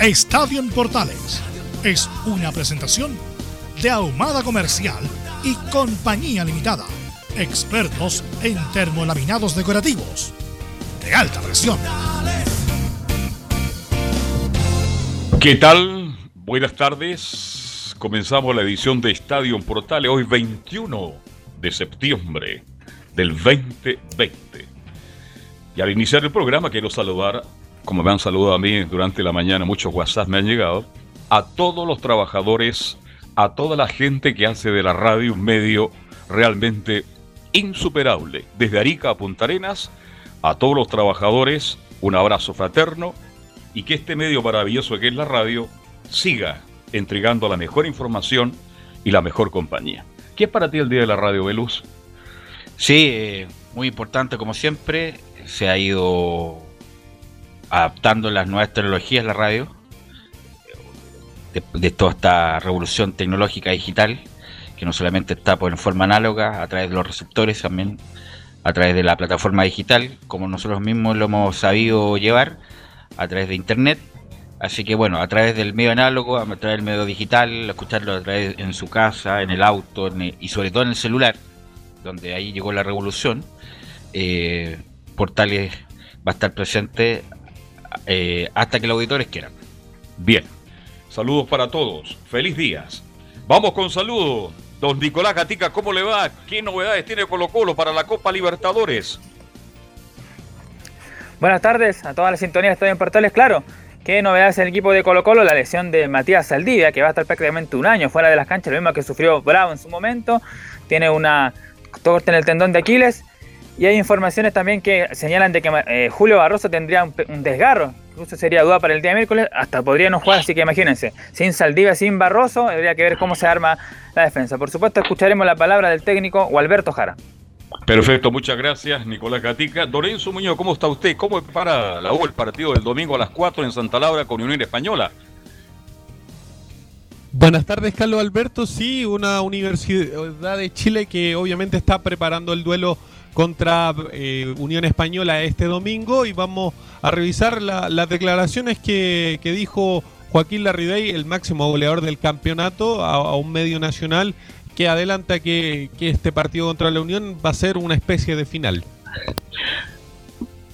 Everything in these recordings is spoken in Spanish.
Estadio en Portales es una presentación de Ahumada Comercial y Compañía Limitada. Expertos en termolaminados decorativos de alta presión. ¿Qué tal? Buenas tardes. Comenzamos la edición de Estadio Portales hoy 21 de septiembre del 2020. Y al iniciar el programa quiero saludar, como me han saludado a mí durante la mañana, muchos WhatsApp me han llegado, a todos los trabajadores a toda la gente que hace de la radio un medio realmente insuperable. Desde Arica a Punta Arenas, a todos los trabajadores, un abrazo fraterno y que este medio maravilloso que es la radio siga entregando la mejor información y la mejor compañía. ¿Qué es para ti el Día de la Radio Veluz? Sí, eh, muy importante como siempre. Se ha ido adaptando las nuevas tecnologías la radio de, toda esta revolución tecnológica digital, que no solamente está pues, en forma análoga, a través de los receptores, también a través de la plataforma digital, como nosotros mismos lo hemos sabido llevar, a través de Internet. Así que bueno, a través del medio análogo, a través del medio digital, escucharlo a través en su casa, en el auto y sobre todo en el celular, donde ahí llegó la revolución. Eh, portales va a estar presente eh, hasta que los auditores quieran. Bien, Saludos para todos. Feliz días. Vamos con saludos. Don Nicolás Gatica, ¿cómo le va? ¿Qué novedades tiene Colo Colo para la Copa Libertadores? Buenas tardes a todas las sintonías Estadio en Portales. Claro, ¿qué novedades en el equipo de Colo Colo? La lesión de Matías Saldivia, que va a estar prácticamente un año fuera de las canchas, lo mismo que sufrió Bravo en su momento. Tiene una torta en el tendón de Aquiles. Y hay informaciones también que señalan de que eh, Julio Barroso tendría un desgarro incluso sería duda para el día miércoles, hasta podría no jugar, así que imagínense, sin Saldivia, sin Barroso, habría que ver cómo se arma la defensa. Por supuesto, escucharemos la palabra del técnico Gualberto Jara. Perfecto, muchas gracias, Nicolás Gatica. Lorenzo Muñoz, ¿cómo está usted? ¿Cómo para la U el partido del domingo a las 4 en Santa Laura con Unión Española? Buenas tardes, Carlos Alberto. Sí, una universidad de Chile que obviamente está preparando el duelo contra eh, Unión Española este domingo y vamos a revisar las declaraciones que, dijo Joaquín Larridey, el máximo goleador del campeonato, a, un medio nacional que adelanta que, este partido contra la Unión va a ser una especie de final.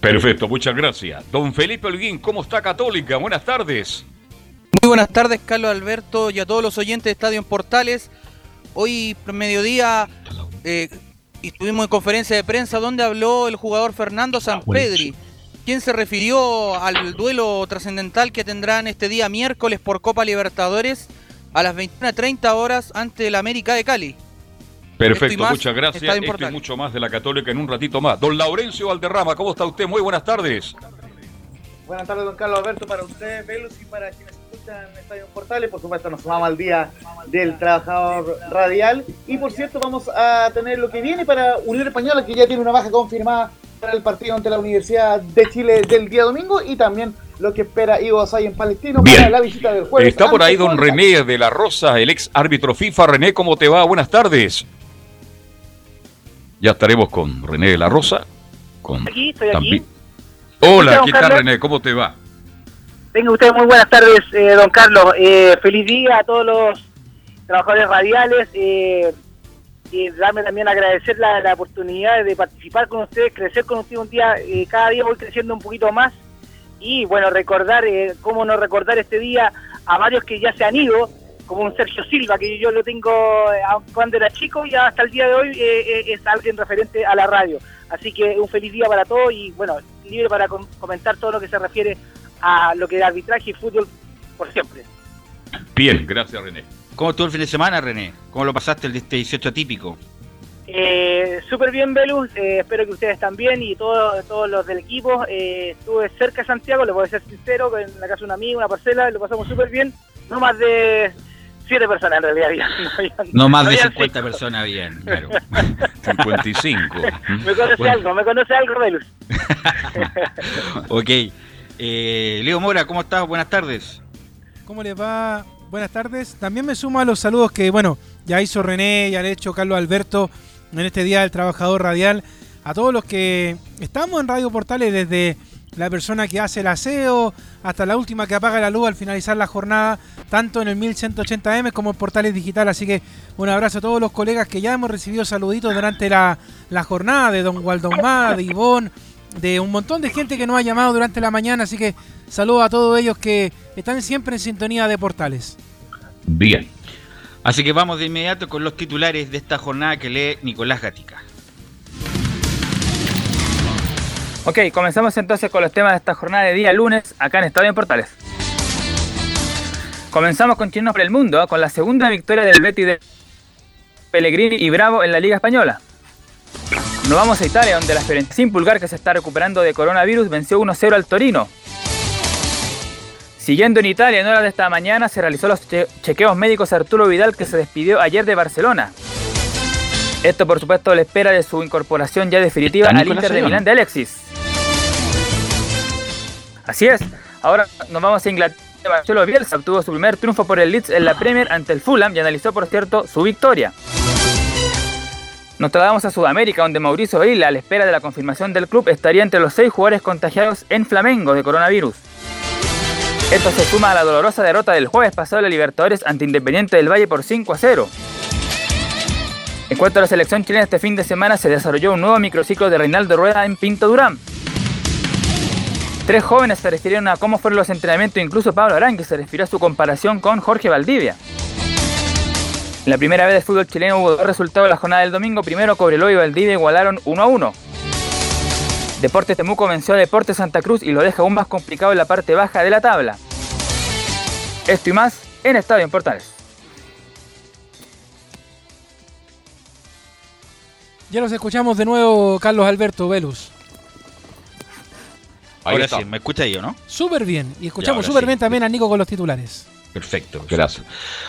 Perfecto, muchas gracias. Don Felipe Holguín, ¿cómo está Católica? Buenas tardes. Muy buenas tardes, Carlos Alberto, y a todos los oyentes de Estadio en Portales. Hoy, mediodía, eh, estuvimos en conferencia de prensa donde habló el jugador Fernando Sanpedri, quien se refirió al duelo trascendental que tendrán este día miércoles por Copa Libertadores a las 21.30 horas ante el América de Cali. Perfecto, muchas gracias. Esto y mucho más de la Católica en un ratito más. Don Laurencio Valderrama, ¿cómo está usted? Muy buenas tardes. Buenas tardes, don Carlos Alberto, para usted, Velus, y para quienes escuchan Estadio Portales. Por supuesto, nos sumamos al Día del Trabajador Radial. Y por cierto, vamos a tener lo que viene para Unión Española, que ya tiene una baja confirmada para el partido ante la Universidad de Chile del día domingo. Y también lo que espera Ivo Asay en Palestino para la visita del jueves. Está por ahí don René de la Rosa, el ex árbitro FIFA. René, ¿cómo te va? Buenas tardes. Ya estaremos con René de la Rosa. Con aquí, estoy aquí. Hola, ¿qué tal René? ¿Cómo te va? Venga usted, muy buenas tardes, eh, don Carlos. Eh, feliz día a todos los trabajadores radiales. Eh, y darme también agradecer la, oportunidad de participar con ustedes, crecer con ustedes un día. cada día voy creciendo un poquito más y bueno, recordar, eh, cómo no recordar este día a varios que ya se han ido, como un Sergio Silva, que yo lo tengo eh, cuando era chico y hasta el día de hoy eh, eh, es alguien referente a la radio. Así que un feliz día para todos y bueno, libre para comentar todo lo que se refiere a lo que es arbitraje y fútbol por siempre. Bien, gracias René. ¿Cómo estuvo el fin de semana, René? ¿Cómo lo pasaste el este 18 típico? Eh, Súper bien, Belus. espero que ustedes también y todos, todos los del equipo. estuve cerca de Santiago, le voy a ser sincero, en la casa de un amigo, una parcela, lo pasamos súper bien. No más de siete personas en realidad No, más de 50 personas bien, claro. 55. me conoce algo, me conoce algo, Velus. ok. Eh, Leo Mora, ¿cómo estás? Buenas tardes. ¿Cómo les va? Buenas tardes. También me sumo a los saludos que, bueno, ya hizo René, ya le ha hecho Carlos Alberto en este Día del Trabajador Radial. A todos los que estamos en Radio Portales desde la persona que hace el aseo, hasta la última que apaga la luz al finalizar la jornada, tanto en el 1180M como en Portales Digital. Así que un abrazo a todos los colegas que ya hemos recibido saluditos durante la, jornada, de Don Gualdomá, de Ivón, de un montón de gente que nos ha llamado durante la mañana. Así que saludos a todos ellos que están siempre en sintonía de Portales. Bien. Así que vamos de inmediato con los titulares de esta jornada que lee Nicolás Gatica. Ok, comenzamos entonces con los temas de esta jornada de día lunes acá en Estadio en Portales. Comenzamos con Chinos por el Mundo, ¿eh? con la segunda victoria del Betty de Pellegrini y Bravo en la Liga Española. Nos vamos a Italia, donde la Fiorentina sin pulgar que se está recuperando de coronavirus venció 1-0 al Torino. Siguiendo en Italia, en horas de esta mañana se realizó los chequeos médicos a Arturo Vidal que se despidió ayer de Barcelona. Esto por supuesto le espera de su incorporación ya definitiva al Inter de Milán de Alexis. Así es. Ahora nos vamos a Inglaterra. Marcelo Bielsa obtuvo su primer triunfo por el Leeds en la Premier ante el Fulham y analizó, por cierto, su victoria. Nos trasladamos a Sudamérica, donde Mauricio Vila, a la espera de la confirmación del club, estaría entre los seis jugadores contagiados en Flamengo de coronavirus. Esto se suma a la dolorosa derrota del jueves pasado de Libertadores ante Independiente del Valle por 5 a 0. En cuanto a la selección chilena, este fin de semana se desarrolló un nuevo microciclo de Reinaldo Rueda en Pinto Durán. Tres jóvenes se refirieron a cómo fueron los entrenamientos, incluso Pablo que se refirió a su comparación con Jorge Valdivia. En la primera vez del fútbol chileno hubo dos resultados en la jornada del domingo. Primero, Cobreloa y Valdivia igualaron 1 a 1. Deportes Temuco venció a Deportes Santa Cruz y lo deja aún más complicado en la parte baja de la tabla. Esto y más en Estadio en Portales. Ya los escuchamos de nuevo, Carlos Alberto Velus. Ahora sí, ¿me escucha yo, no? Súper bien. Y escuchamos súper bien también a Nico con los titulares. Perfecto, gracias.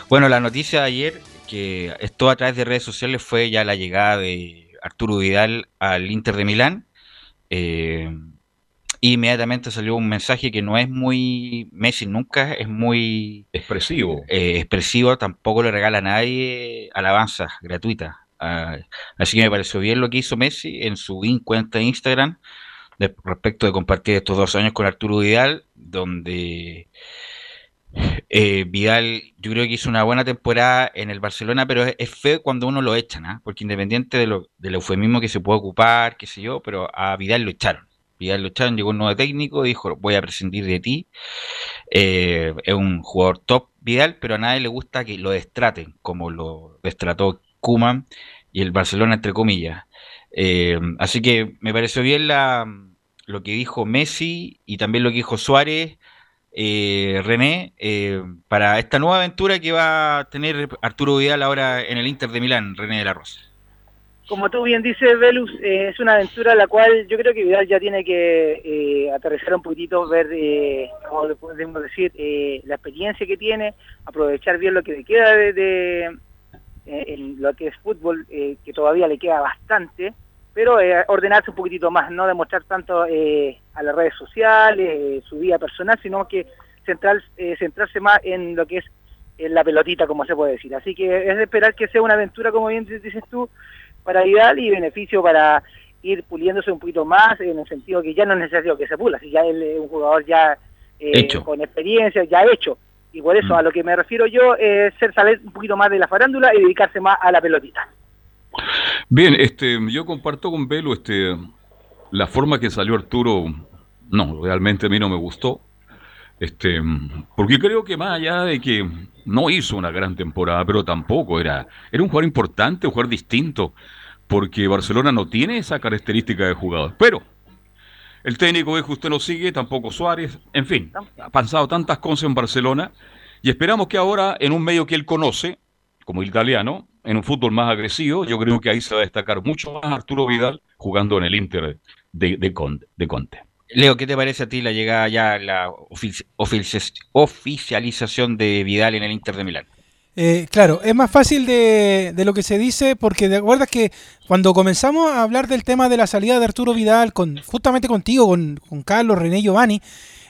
Bueno, la noticia de ayer, que esto a través de redes sociales, fue ya la llegada de Arturo Vidal al Inter de Milán. Eh, inmediatamente salió un mensaje que no es muy Messi nunca es muy expresivo eh, expresivo tampoco le regala a nadie alabanzas gratuitas ah, así que me pareció bien lo que hizo Messi en su cuenta de Instagram respecto de compartir estos dos años con Arturo Vidal, donde eh, Vidal yo creo que hizo una buena temporada en el Barcelona, pero es, feo cuando uno lo echan, ¿ah? porque independiente de lo, del eufemismo que se puede ocupar, qué sé yo, pero a Vidal lo echaron. Vidal lo echaron, llegó un nuevo técnico, dijo, voy a prescindir de ti. Eh, es un jugador top Vidal, pero a nadie le gusta que lo destraten, como lo destrató Kuman y el Barcelona, entre comillas. Eh, así que me pareció bien lo que dijo Messi y también lo que dijo Suárez, eh, René, eh, para esta nueva aventura que va a tener Arturo Vidal ahora en el Inter de Milán, René de la Rosa. Como tú bien dices, Velus, es una aventura la cual yo creo que Vidal ya tiene que aterrizar un poquito, ver, como podemos decir, la experiencia que tiene, aprovechar bien lo que le queda de, lo que es fútbol, que todavía le queda bastante, pero eh, ordenarse un poquitito más, no demostrar tanto eh, a las redes sociales, eh, su vida personal, sino que centrar, centrarse más en lo que es la pelotita, como se puede decir. Así que es de esperar que sea una aventura, como bien dices tú, para Vidal y beneficio para ir puliéndose un poquito más, en el sentido que ya no es necesario que se pula, si ya él es un jugador ya con experiencia, ya hecho. Y por eso mm. a lo que me refiero yo es ser salir un poquito más de la farándula y dedicarse más a la pelotita. Bien, este, yo comparto con Velo este, la forma que salió Arturo No, realmente a mí no me gustó. Este, porque creo que más allá de que no hizo una gran temporada, pero tampoco era, era un jugador importante, un jugador distinto, porque Barcelona no tiene esa característica de jugador. Pero el técnico es que usted no sigue, tampoco Suárez, en fin, ha pasado tantas cosas en Barcelona y esperamos que ahora en un medio que él conoce, como italiano, en un fútbol más agresivo, yo creo que ahí se va a destacar mucho más Arturo Vidal jugando en el Inter de, de, Conte, de Conte. Leo, ¿qué te parece a ti la llegada ya, la oficialización de Vidal en el Inter de Milán? Eh, claro, es más fácil de, lo que se dice porque de acuerdas que cuando comenzamos a hablar del tema de la salida de Arturo Vidal, con, justamente contigo, con, Carlos, René Giovanni,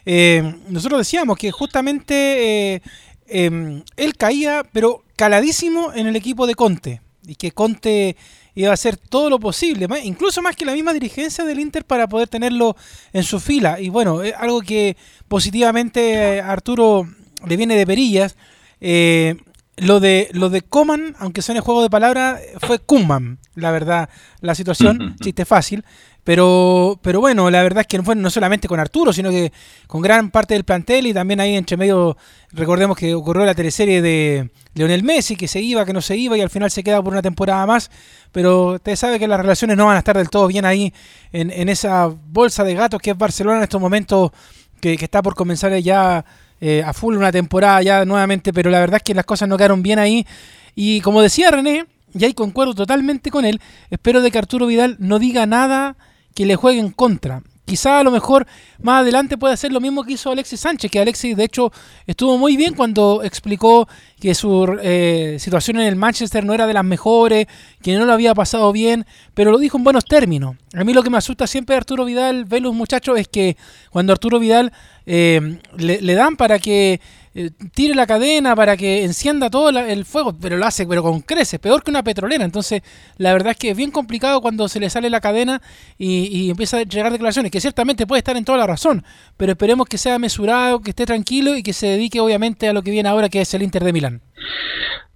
eh, nosotros decíamos que justamente eh, em, él caía, pero caladísimo en el equipo de Conte, y que Conte iba a hacer todo lo posible, incluso más que la misma dirigencia del Inter para poder tenerlo en su fila. Y bueno, es algo que positivamente a Arturo le viene de perillas. Eh, lo de, lo de Coman, aunque sea en el juego de palabras, fue Kuman, la verdad, la situación, chiste fácil. Pero, pero bueno, la verdad es que no fue no solamente con Arturo, sino que con gran parte del plantel y también ahí entre medio, recordemos que ocurrió la teleserie de Leonel Messi, que se iba, que no se iba y al final se queda por una temporada más. Pero usted sabe que las relaciones no van a estar del todo bien ahí en, en esa bolsa de gatos que es Barcelona en estos momentos, que, que está por comenzar ya eh, a full una temporada ya nuevamente, pero la verdad es que las cosas no quedaron bien ahí. Y como decía René, y ahí concuerdo totalmente con él, espero de que Arturo Vidal no diga nada que le juegue en contra. Quizá a lo mejor más adelante puede hacer lo mismo que hizo Alexis Sánchez, que Alexis de hecho estuvo muy bien cuando explicó que su eh, situación en el Manchester no era de las mejores, que no lo había pasado bien, pero lo dijo en buenos términos. A mí lo que me asusta siempre Arturo Vidal, Velus muchachos, es que cuando Arturo Vidal eh, le, dan para que eh, tire la cadena, para que encienda todo el fuego, pero lo hace pero con creces, peor que una petrolera. Entonces, la verdad es que es bien complicado cuando se le sale la cadena y, empieza a llegar declaraciones, que ciertamente puede estar en toda la razón, pero esperemos que sea mesurado, que esté tranquilo y que se dedique obviamente a lo que viene ahora, que es el Inter de Milán.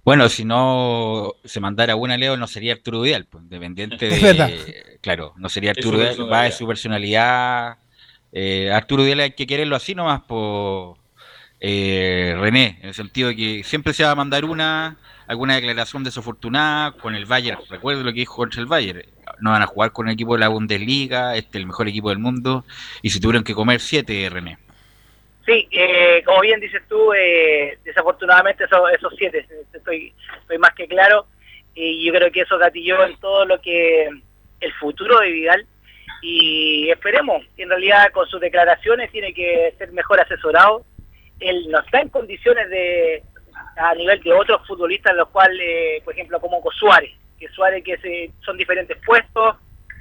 Bueno, si no se mandara una Leo, no sería Arturo Vidal, pues, independiente de. Es verdad. Claro, no sería Arturo Vidal, va de su personalidad eh, Arturo Vidal hay que quererlo así nomás por eh, René, en el sentido de que siempre se va a mandar una alguna declaración desafortunada con el Bayern. Recuerdo lo que dijo contra el Bayern. No van a jugar con el equipo de la Bundesliga, este es el mejor equipo del mundo, y se tuvieron que comer siete, René. Sí, eh, como bien dices tú, eh, desafortunadamente esos, esos siete, estoy, estoy más que claro, y yo creo que eso gatilló en todo lo que el futuro de Vidal y esperemos, en realidad con sus declaraciones tiene que ser mejor asesorado. Él no está en condiciones de, a nivel de otros futbolistas, los cuales, eh, por ejemplo, como Suárez, que Suárez que se, son diferentes puestos,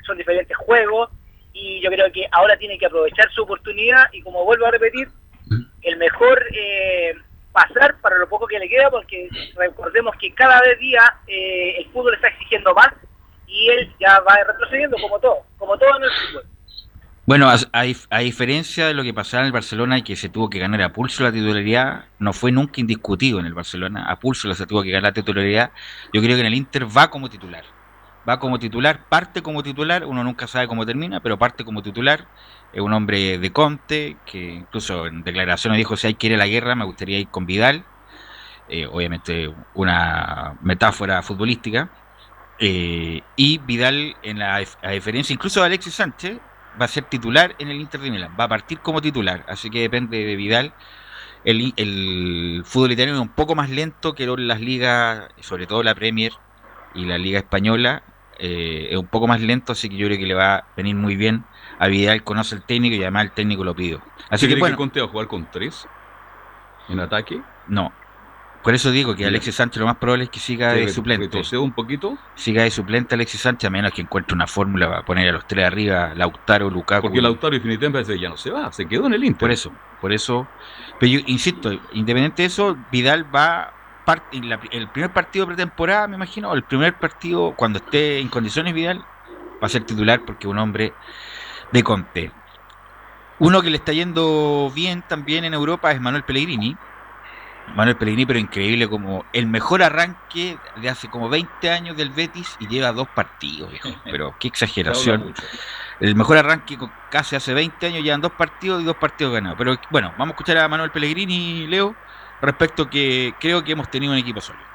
son diferentes juegos, y yo creo que ahora tiene que aprovechar su oportunidad y como vuelvo a repetir, el mejor eh, pasar para lo poco que le queda, porque recordemos que cada vez día eh, el fútbol está exigiendo más y él ya va retrocediendo como todo, como todo en el fútbol. Bueno, a, diferencia de lo que pasaba en el Barcelona y que se tuvo que ganar a pulso la titularidad, no fue nunca indiscutido en el Barcelona, a pulso se tuvo que ganar la titularidad, yo creo que en el Inter va como titular, va como titular, parte como titular, uno nunca sabe cómo termina, pero parte como titular, es un hombre de Conte, que incluso en declaraciones dijo, si hay que ir a la guerra, me gustaría ir con Vidal, eh, obviamente una metáfora futbolística, eh, y Vidal, en la, a diferencia incluso de Alexis Sánchez, va a ser titular en el Inter de Milán, va a partir como titular, así que depende de Vidal. El, fútbol italiano es un poco más lento que las ligas, sobre todo la Premier y la Liga Española, eh, es un poco más lento, así que yo creo que le va a venir muy bien a Vidal, conoce el técnico y además el técnico lo pido. Así que bueno, que Conte va a jugar con tres en ataque? No, por eso digo que Alexis Sánchez lo más probable es que siga de suplente. un poquito? Siga de suplente Alexis Sánchez, a menos que encuentre una fórmula para poner a los tres arriba, Lautaro, Lukaku. Porque Lautaro definitivamente ya no se va, se quedó en el Inter. Por eso, por eso. Pero yo insisto, independiente de eso, Vidal va el primer partido pretemporada, me imagino, o el primer partido cuando esté en condiciones Vidal, va a ser titular porque es un hombre de Conte. Uno que le está yendo bien también en Europa es Manuel Pellegrini, Manuel Pellegrini, pero increíble como el mejor arranque de hace como 20 años del Betis y lleva dos partidos, viejo. Pero qué exageración. El mejor arranque casi hace 20 años, llevan dos partidos y dos partidos ganados. Pero bueno, vamos a escuchar a Manuel Pellegrini, Leo, respecto que creo que hemos tenido un equipo sólido.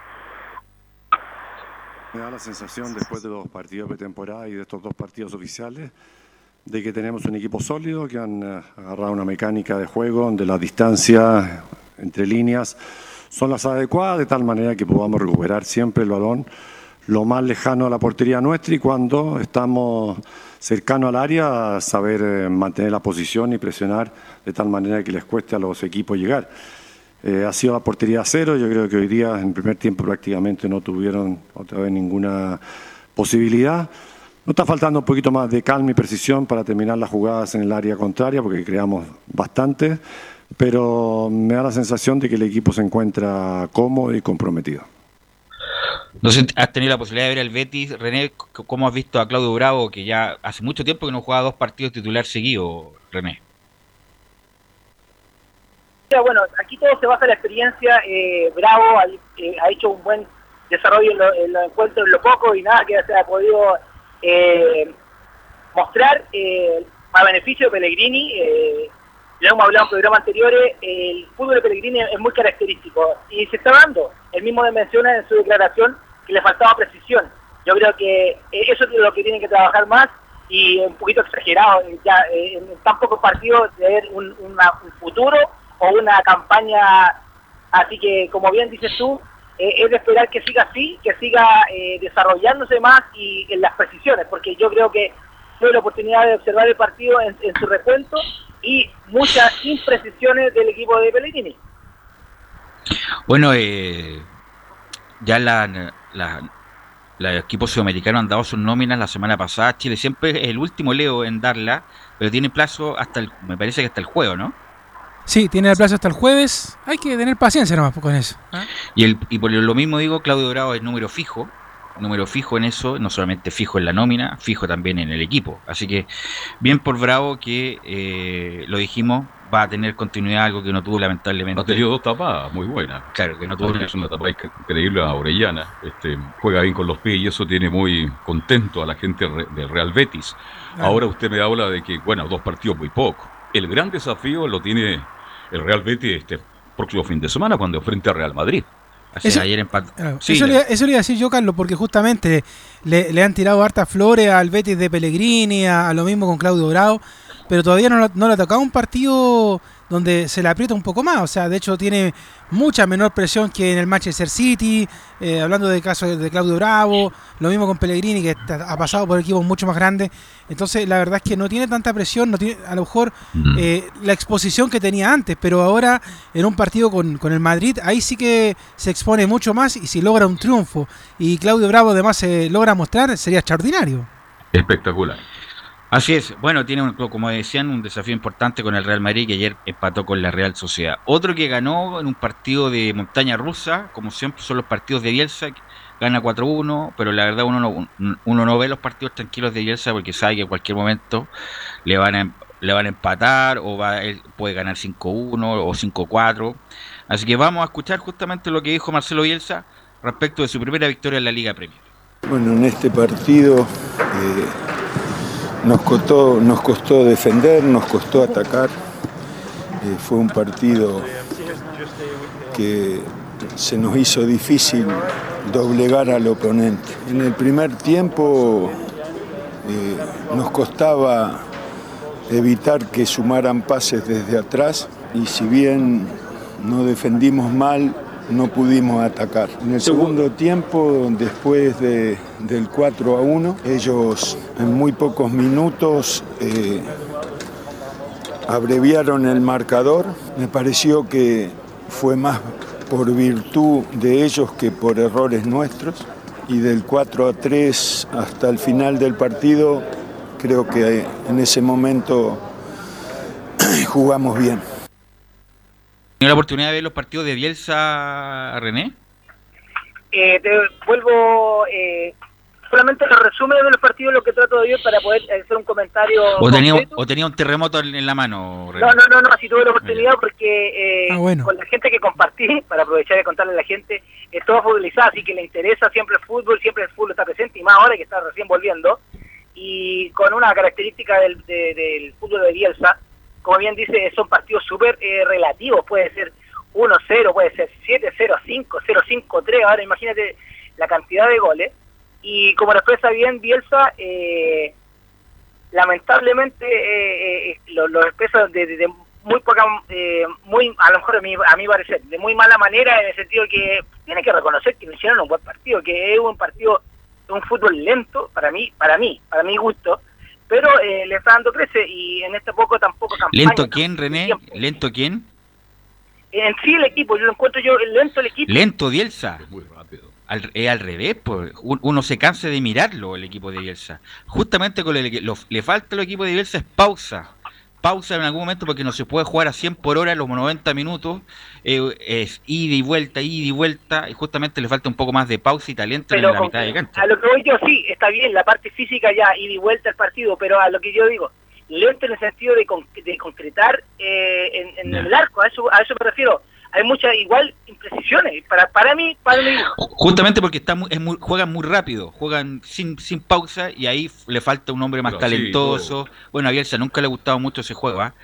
Me da la sensación después de dos partidos de temporada y de estos dos partidos oficiales de que tenemos un equipo sólido, que han eh, agarrado una mecánica de juego donde las distancias entre líneas son las adecuadas, de tal manera que podamos recuperar siempre el balón lo más lejano a la portería nuestra y cuando estamos cercano al área, saber eh, mantener la posición y presionar de tal manera que les cueste a los equipos llegar. Eh, ha sido la portería cero, yo creo que hoy día en primer tiempo prácticamente no tuvieron otra vez ninguna posibilidad. No está faltando un poquito más de calma y precisión para terminar las jugadas en el área contraria, porque creamos bastante, pero me da la sensación de que el equipo se encuentra cómodo y comprometido. Entonces, ¿has tenido la posibilidad de ver al Betis? René, ¿cómo has visto a Claudio Bravo, que ya hace mucho tiempo que no juega dos partidos titular seguidos, René? Bueno, aquí todo se basa en la experiencia. Eh, Bravo eh, ha, hecho un buen desarrollo en los encuentros en lo poco y nada que se ha podido eh, mostrar eh, a beneficio de Pellegrini. Eh, ya hemos hablado en programas anteriores, el fútbol de Pellegrini es muy característico y se está dando. El mismo menciona en su declaración que le faltaba precisión. Yo creo que eso es lo que tienen que trabajar más y un poquito exagerado, ya en tan pocos partidos de ver un, futuro o una campaña. Así que, como bien dices tú, es de esperar que siga así, que siga eh, desarrollándose más y en las precisiones, porque yo creo que tuve la oportunidad de observar el partido en, su recuento y muchas imprecisiones del equipo de Pellegrini. Bueno, eh, ya la, la, los equipos sudamericanos han dado sus nóminas la semana pasada. Chile siempre es el último Leo en darla, pero tiene plazo hasta el, me parece que hasta el juego, ¿no? Sí, tiene el plazo hasta el jueves. Hay que tener paciencia nomás con eso. ¿ah? Y, el, y por lo mismo digo, Claudio Dorado es número fijo. Número fijo en eso, no solamente fijo en la nómina, fijo también en el equipo. Así que bien por Bravo que eh, lo dijimos, va a tener continuidad, algo que no tuvo lamentablemente. Ha tenido dos tapadas muy buenas. Claro, que no tuvo. Es una tapa increíble a Orellana. Este, juega bien con los pies y eso tiene muy contento a la gente del Real Betis. Ahora usted me habla de que, bueno, dos partidos muy poco. El gran desafío lo tiene el Real Betis este próximo fin de semana cuando enfrente a Real Madrid. eso, ayer eso, le, iba a decir yo, Carlos, porque justamente le, han tirado hartas flores al Betis de Pellegrini, a, lo mismo con Claudio Bravo, pero todavía no, no le ha tocado un partido donde se le aprieta un poco más. O sea, de hecho tiene mucha menor presión que en el Manchester City, eh, hablando del caso de Claudio Bravo, lo mismo con Pellegrini, que ha pasado por equipos mucho más grandes. Entonces, la verdad es que no tiene tanta presión, no tiene a lo mejor mm. eh, la exposición que tenía antes, pero ahora en un partido con, con, el Madrid, ahí sí que se expone mucho más y si logra un triunfo y Claudio Bravo además se logra mostrar, sería extraordinario. Espectacular. Así es, bueno, tiene, como decían, un desafío importante con el Real Madrid que ayer empató con la Real Sociedad. Otro que ganó en un partido de montaña rusa, como siempre son los partidos de Bielsa, gana 4-1, pero la verdad uno no, uno no ve los partidos tranquilos de Bielsa porque sabe que en cualquier momento le van a, le van a empatar o va, puede ganar 5-1 o 5-4. Así que vamos a escuchar justamente lo que dijo Marcelo Bielsa respecto de su primera victoria en la Liga Premier. Bueno, en este partido... Eh nos costó, nos costó defender, nos costó atacar. Eh, fue un partido que se nos hizo difícil doblegar al oponente. En el primer tiempo eh, nos costaba evitar que sumaran pases desde atrás y si bien no defendimos mal, no pudimos atacar. En el segundo tiempo, después del 4 a 1, ellos en muy pocos minutos eh, abreviaron el marcador. Me pareció que fue más por virtud de ellos que por errores nuestros. Y del 4 a 3 hasta el final del partido, creo que en ese momento jugamos bien la oportunidad de ver los partidos de Bielsa, René? Eh, te vuelvo eh, solamente los resúmenes de los partidos lo que trato de ver para poder hacer un comentario. O tenía, o tenía un terremoto en en la mano. René. No, no, no, no, así tuve la oportunidad porque eh, Ah, bueno. con la gente que compartí, para aprovechar de contarle a la gente, es todo futbolizado, así que le interesa siempre el fútbol, siempre el fútbol está presente, y más ahora que está recién volviendo, y con una característica del, de- del fútbol de Bielsa, como bien dice, son partidos súper eh, relativos, puede ser 1-0, puede ser 7-0, 5, 0-5, 3, ahora imagínate la cantidad de goles, y como lo expresa bien Bielsa, eh, lamentablemente eh, eh, lo, lo expresa de, de- de muy poca, eh, muy a lo mejor a mi, a mi parecer, de muy mala manera en el sentido que tiene que reconocer que hicieron un buen partido, que es un partido, un fútbol lento para mí, para mí, para mi gusto, pero eh, le está dando crece y en este poco tampoco campaña. ¿Lento quién, René? tiempo. ¿Lento quién? En sí el equipo, yo lo encuentro yo lento el equipo. Lento Bielsa. Es muy rápido. Al, es al revés, pues. Un- uno se cansa de mirarlo, el equipo de Bielsa. Justamente con el, lo- le falta al equipo de Bielsa es pausa. Pausa en algún momento porque no se puede jugar a 100 por hora los 90 minutos. eh, es ida y vuelta, ida y vuelta. Y justamente le falta un poco más de pausa y talento en pero la con- mitad de cancha. a lo que voy yo sí, está bien, la parte física ya y de vuelta al partido, pero a lo que yo digo, lento en el sentido de, con- de concretar eh, en, en el arco, a eso, a eso me refiero. Hay muchas igual imprecisiones, para, para mí, para mí, Justamente porque está muy, es muy- juegan muy rápido, juegan sin, sin pausa y ahí le falta un hombre más Pero talentoso. bueno, a Bielsa nunca le ha gustado mucho ese juego. ¿ah?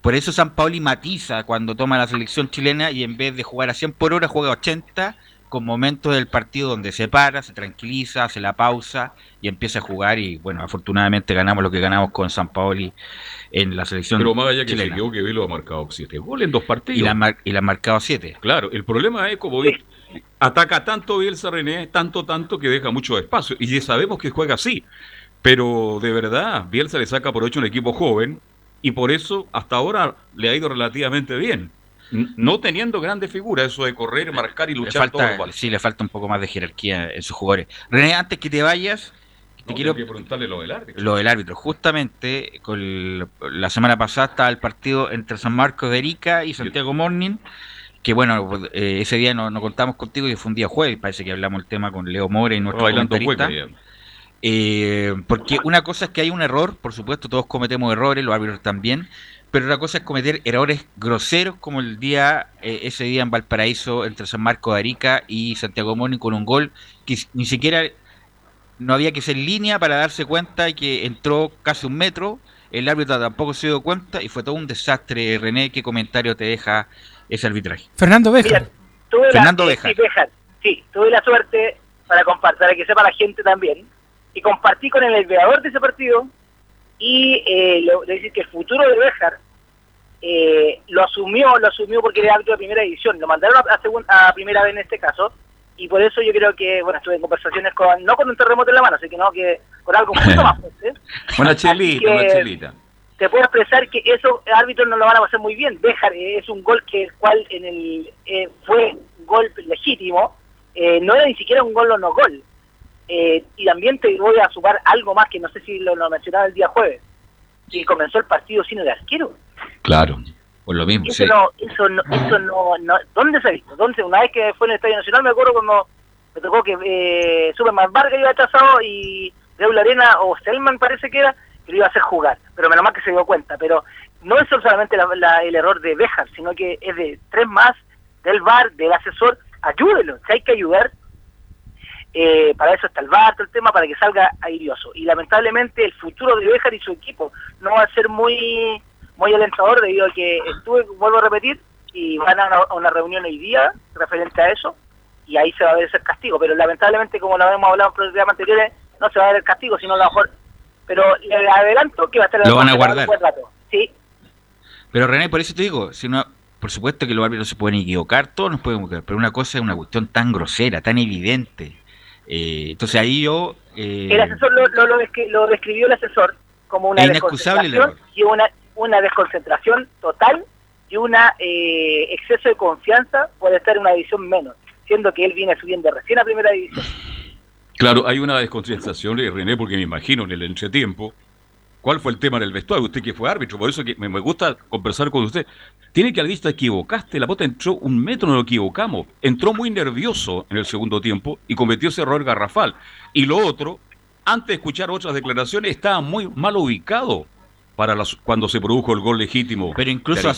Por eso San Paoli matiza cuando toma la selección chilena y en vez de jugar a 100 por hora juega a 80 con momentos del partido donde se para, se tranquiliza, hace la pausa y empieza a jugar y bueno, afortunadamente ganamos lo que ganamos con San Paoli en la selección Pero más allá que se chilena. equivocó, que Velo ha marcado siete goles en dos partidos. y la, mar- y la han marcado 7. Claro, el problema es como ataca tanto Bielsa René, tanto, tanto que deja mucho espacio. Y ya sabemos que juega así. Pero de verdad, Bielsa le saca por ocho un equipo joven y por eso hasta ahora le ha ido relativamente bien. No teniendo grandes figuras, eso de correr, marcar y Le luchar los falta, partidos. sí, le falta un poco más de jerarquía en sus jugadores. René, antes que te vayas, te No, quiero preguntarle lo del árbitro. lo del árbitro. Justamente con el- la semana pasada estaba el partido entre San Marcos de Erika y Santiago Morning. Que bueno, eh, ese día no, no contamos contigo y fue un día jueves. Parece que hablamos el tema con Leo More y nuestro bailando comentarista. Eh, porque una cosa es que hay un error, por supuesto, todos cometemos errores, los árbitros también, pero otra cosa es cometer errores groseros como el día, eh, ese día en Valparaíso entre San Marcos de Arica y Santiago Moni con un gol que ni siquiera no había que ser línea para darse cuenta que entró casi un metro, el árbitro tampoco se dio cuenta y fue todo un desastre. René, ¿qué comentario te deja ese arbitraje? Fernando. Mira, tuve Fernando la, Béjar. sí, tuve la suerte para compartir, para que sepa la gente también, y compartí con el mediador de ese partido y eh, lo- decir que el futuro de Béjar eh, lo asumió, lo asumió porque era árbitro de primera división, lo mandaron a, a a primera vez en este caso, y por eso yo creo que, bueno, estuve en conversaciones con, no con un terremoto en la mano, así que no, que con algo mucho más fuerte. Una chelita, una chelita. te puedo expresar que esos árbitros no lo van a pasar muy bien. Dejar es un gol que el cual en el eh, fue gol legítimo, eh, no era ni siquiera un gol o no gol. Eh, y también te voy a sumar algo más que no sé si lo, lo mencionaba el día jueves, que comenzó el partido sin el arquero. Claro, por lo mismo, Eso sí. no, eso no, eso no, no- ¿dónde se ha visto? ¿Dónde? Una vez que fue en el Estadio Nacional me acuerdo cuando me tocó que eh, Superman Vargas iba atrasado y Raúl Arena o Selman parece que era, que lo iba a hacer jugar, pero menos mal que se dio cuenta, pero no es solamente la- la- el error de Bejar, sino que es de tres más, del VAR, del asesor, ayúdelo, si hay que ayudar, eh, para eso está el VAR, el tema, para que salga airioso. Y lamentablemente el futuro de Bejar y su equipo no va a ser muy muy alentador debido a que estuve, vuelvo a repetir, y van a una, a una reunión hoy día referente a eso, y ahí se va a ver ese castigo. Pero lamentablemente, como lo habíamos hablado en programas anteriores, no se va a ver el castigo, sino a lo mejor... Pero le adelanto que va a estar... Lo van a guardar. rato. Sí, Pero René, por eso te digo, si uno, por supuesto que los árbitros se pueden equivocar, todos nos podemos equivocar, pero una cosa es una cuestión tan grosera, tan evidente. Eh, entonces ahí yo... eh, el asesor lo, lo, lo descri- lo describió el asesor como una desconcentración y una, una desconcentración total y una eh, exceso de confianza por estar en una división menos, siendo que él viene subiendo recién a primera división. Claro, hay una desconcentración de René, porque me imagino en el entretiempo, ¿cuál fue el tema del vestuario? Usted que fue árbitro, por eso que me, me gusta conversar con usted. Tiene que haber visto, equivocaste, la bota entró un metro, no lo equivocamos. Entró muy nervioso en el segundo tiempo y cometió ese error garrafal. Y lo otro, antes de escuchar otras declaraciones, estaba muy mal ubicado para cuando se produjo el gol legítimo. Pero incluso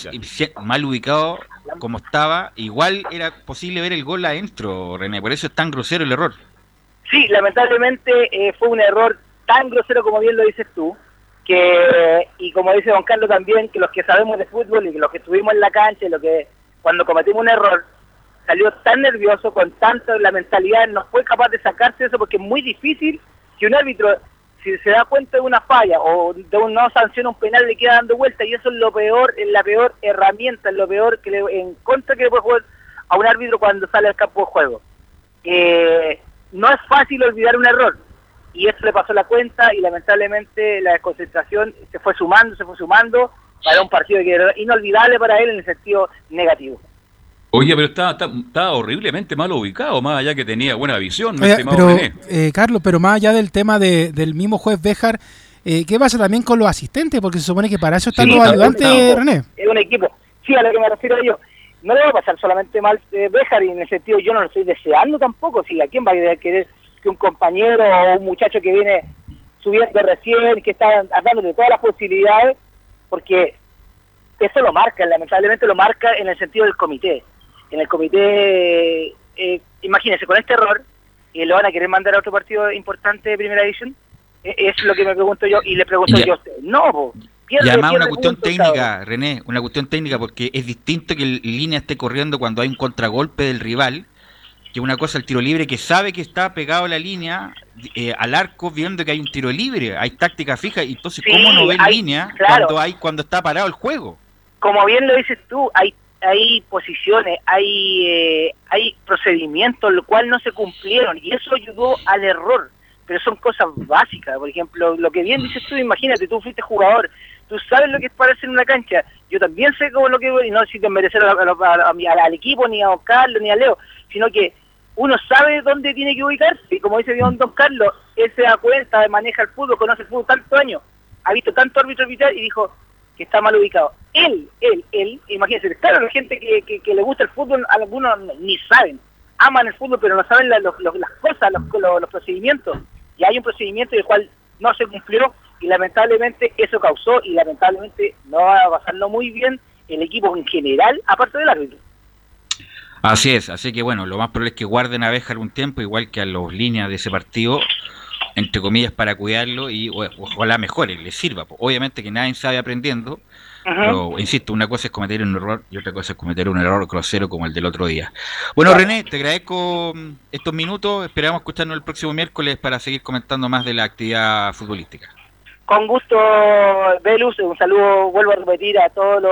mal ubicado como estaba, igual era posible ver el gol adentro, René. Por eso es tan grosero el error. Sí, lamentablemente eh, fue un error tan grosero como bien lo dices tú, que y como dice don Carlos también, que los que sabemos de fútbol y que los que estuvimos en la cancha, lo que cuando cometimos un error, salió tan nervioso, con tanto la mentalidad, no fue capaz de sacarse eso porque es muy difícil que un árbitro, si se da cuenta de una falla o de un no sanciona un penal, le queda dando vuelta y eso es lo peor, es la peor herramienta, es lo peor que le, en contra que le puede jugar a un árbitro cuando sale al campo de juego. Eh, no es fácil olvidar un error y eso le pasó la cuenta y lamentablemente la desconcentración se fue sumando, se fue sumando para un partido que era inolvidable para él en el sentido negativo. Oye, pero está, horriblemente mal ubicado, más allá que tenía buena visión, pero, eh, Carlos, pero más allá del tema del mismo juez Béjar, eh, ¿qué pasa también con los asistentes? Porque se supone que para eso están los ayudantes, René. Es un equipo. Sí, a lo que me refiero yo. No le va a pasar solamente mal eh, Béjar y en el sentido yo no lo estoy deseando tampoco. Si a quién va a querer que un compañero o un muchacho que viene subiendo recién, que está hablando de todas las posibilidades, porque eso lo marca, lamentablemente lo marca en el sentido del comité. En el comité, eh, imagínense, con este error, y lo van a querer mandar a otro partido importante de Primera División, eh, es lo que me pregunto yo, y le pregunto yo no, pierde, y además una cuestión técnica, René, una cuestión técnica, porque es distinto que el línea esté corriendo cuando hay un contragolpe del rival, que una cosa el tiro libre que sabe que está pegado a la línea eh, al arco viendo que hay un tiro libre, hay táctica fija, y entonces cómo no ve línea cuando hay cuando está parado el juego. Como bien lo dices tú, hay hay posiciones, hay, eh, hay procedimientos, lo cual no se cumplieron y eso ayudó al error. Pero son cosas básicas, por ejemplo, lo que bien dices tú, imagínate, tú fuiste jugador, tú sabes lo que es pararse en una cancha, yo también sé cómo lo que y no si te merecer al equipo, ni a Carlos, ni a Leo, sino que uno sabe dónde tiene que ubicarse, y como dice Don, Don Carlos, él se da cuenta, maneja el fútbol, conoce el fútbol tantos años, ha visto tanto árbitro arbitrar y dijo, que está mal ubicado. Él, él, él, imagínense, claro, la gente que, que, le gusta el fútbol, algunos ni saben, aman el fútbol, pero no saben las cosas, los, procedimientos. Y hay un procedimiento del cual no se cumplió y lamentablemente eso causó y lamentablemente no va a pasarlo muy bien el equipo en general, aparte del árbitro. Así es, así que bueno, lo más probable es que guarden a Béjar un tiempo, igual que a los líneas de ese partido, entre comillas, para cuidarlo y ojalá mejore, le sirva. Obviamente que nadie sabe aprendiendo, pero insisto, una cosa es cometer un error y otra cosa es cometer un error grosero como el del otro día. Bueno, René, te agradezco mm, estos minutos. Esperamos escucharnos el próximo miércoles para seguir comentando más de la actividad futbolística. Con gusto, Velus. Un saludo, vuelvo a repetir, a todos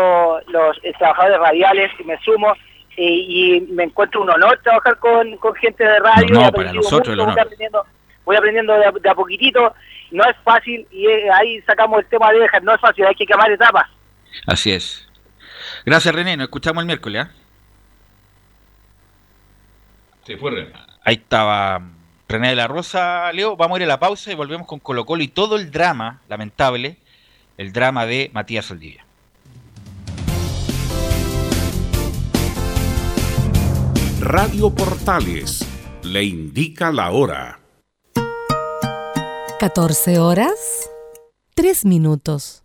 los, trabajadores radiales. Me sumo eh, y me encuentro un honor trabajar con, gente de radio. No, para nosotros el honor voy aprendiendo de, a poquitito, no es fácil y eh, ahí sacamos el tema de dejar, no es fácil, hay que quemar etapas. Así es. Gracias René, nos escuchamos el miércoles. ¿ah? Sí, fue René. Ahí estaba René de la Rosa, Leo, vamos a ir a la pausa y volvemos con Colo Colo y todo el drama, lamentable, el drama de Matías Saldivia. Radio Portales le indica la hora. 14 horas, 3 minutos.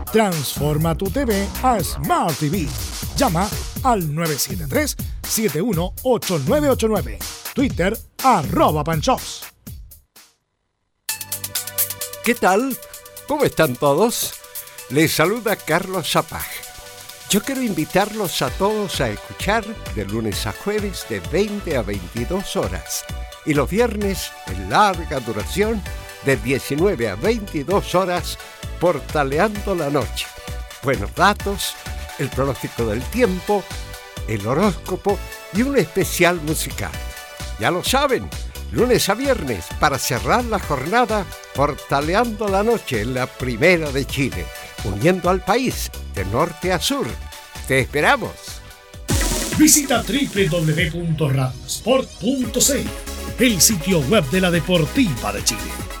Transforma tu TV a Smart TV. Llama al 973-718989. Twitter arroba panchops. ¿Qué tal? ¿Cómo están todos? Les saluda Carlos Zapag. Yo quiero invitarlos a todos a escuchar de lunes a jueves de 20 a 22 horas y los viernes en larga duración de 19 a 22 horas portaleando la noche. Buenos datos, el pronóstico del tiempo, el horóscopo y un especial musical. Ya lo saben, lunes a viernes para cerrar la jornada portaleando la noche en la Primera de Chile, uniendo al país de norte a sur. Te esperamos. Visita www.radiosport.cl, el sitio web de la Deportiva de Chile.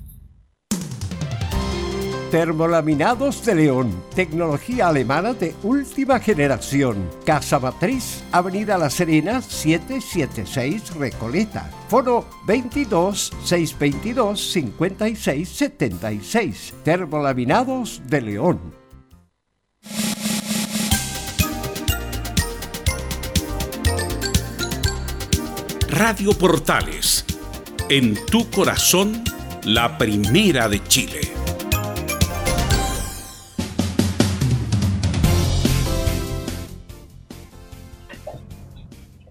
Termolaminados de León, tecnología alemana de última generación. Casa Matriz, Avenida La Serena, 776 Recoleta. Foro 22 622 56 76. Termolaminados de León. Radio Portales, en tu corazón, la primera de Chile.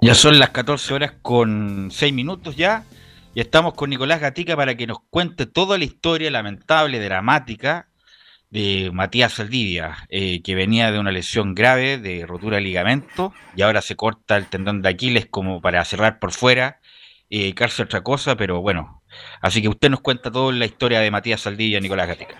Ya son las 14 horas con 6 minutos ya. Y estamos con Nicolás Gatica para que nos cuente toda la historia lamentable, dramática de Matías Saldivia, eh, que venía de una lesión grave de rotura de ligamento y ahora se corta el tendón de Aquiles como para cerrar por fuera y dedicarse a otra cosa, pero bueno. Así que usted nos cuenta toda la historia de Matías Saldivia, Nicolás Gatica.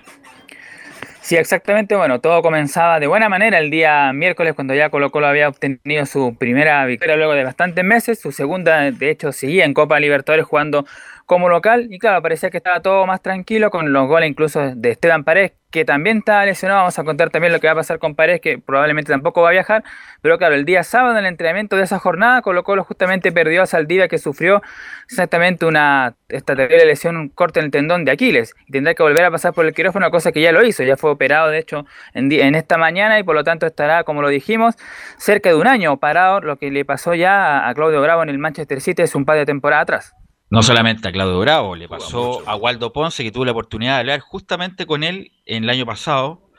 Sí, exactamente. Bueno, todo comenzaba de buena manera el día miércoles cuando ya Colo Colo había obtenido su primera victoria luego de bastantes meses. Su segunda, de hecho, seguía en Copa Libertadores jugando como local y claro, parecía que estaba todo más tranquilo con los goles incluso de Esteban Paredes, que también está lesionado. Vamos a contar también lo que va a pasar con Paredes, que probablemente tampoco va a viajar. Pero claro, el día sábado en el entrenamiento de esa jornada, Colo Colo justamente perdió a Saldivia, que sufrió exactamente una esta terrible lesión, un corte en el tendón de Aquiles. Tendrá que volver a pasar por el quirófano, cosa que ya lo hizo. Ya fue operado, de hecho, en, esta mañana y por lo tanto estará, como lo dijimos, cerca de un año parado. Lo que le pasó ya a Claudio Bravo en el Manchester City es un par de temporada atrás. No solamente a Claudio Bravo, le pasó a Waldo Ponce, que tuvo la oportunidad de hablar justamente con él en el año pasado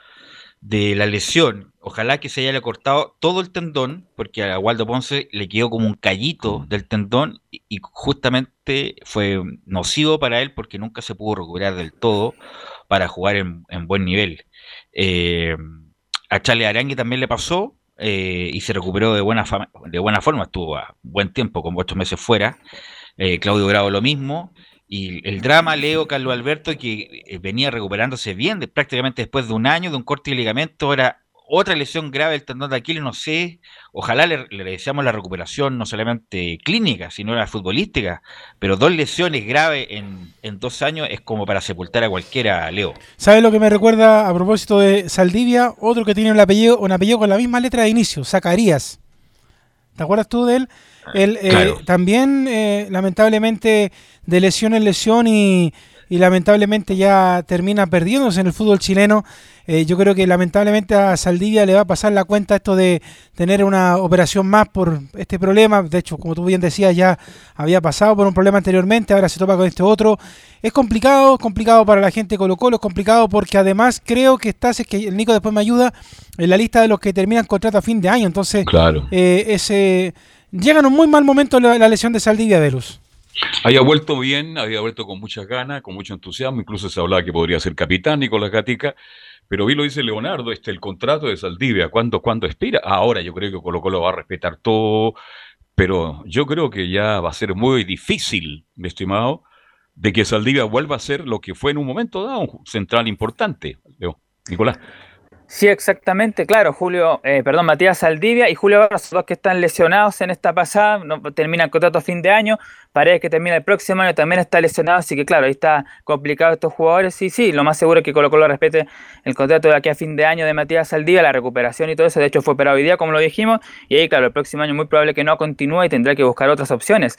de la lesión. Ojalá que se haya cortado todo el tendón, porque a Waldo Ponce le quedó como un callito del tendón y justamente fue nocivo para él porque nunca se pudo recuperar del todo para jugar en, en buen nivel. Eh, a Charlie Arangue también le pasó eh, y se recuperó de buena, de buena forma, estuvo a buen tiempo, como ocho meses fuera. Eh, Claudio Bravo lo mismo. Y el drama, Leo, Carlos Alberto, que eh, venía recuperándose bien, de, prácticamente después de un año de un corte de ligamento, ahora otra lesión grave del tendón de Aquiles, no sé, ojalá le, le, deseamos la recuperación no solamente clínica, sino la futbolística, pero dos lesiones graves en, dos años es como para sepultar a cualquiera, Leo. ¿Sabes lo que me recuerda a propósito de Saldivia? Otro que tiene un apellido, un apellido con la misma letra de inicio, Zacarías. ¿Te acuerdas tú de él? Él eh, claro. también, eh, lamentablemente, de lesión en lesión y, y, lamentablemente ya termina perdiéndose en el fútbol chileno. Eh, yo creo que lamentablemente a Saldivia le va a pasar la cuenta esto de tener una operación más por este problema. De hecho, como tú bien decías, ya había pasado por un problema anteriormente, ahora se topa con este otro. Es complicado, complicado para la gente de Colo Colo, es complicado porque además creo que estás, es que el Nico después me ayuda, en la lista de los que terminan contrato a fin de año. Entonces, claro. ese llega en un muy mal momento la, lesión de Saldivia Velus. Había vuelto bien, había vuelto con muchas ganas, con mucho entusiasmo, incluso se hablaba que podría ser capitán Nicolás Gatica, pero vi lo dice Leonardo, este el contrato de Saldivia, ¿cuándo, ¿cuándo expira? Ahora yo creo que Colo Colo va a respetar todo, pero yo creo que ya va a ser muy difícil, mi estimado, de que Saldivia vuelva a ser lo que fue en un momento dado, un central importante, Leo. Nicolás. Sí, exactamente, claro, Julio, eh, perdón, Matías Saldivia y Julio Barros, dos que están lesionados en esta pasada, no, terminan contrato a fin de año, Paredes que termina el próximo año también está lesionado, así que claro, ahí está complicado estos jugadores, sí, sí, lo más seguro es que Colo Colo respete el contrato de aquí a fin de año de Matías Saldivia, la recuperación y todo eso, de hecho fue operado hoy día, como lo dijimos, y ahí claro, el próximo año muy probable que no continúe y tendrá que buscar otras opciones.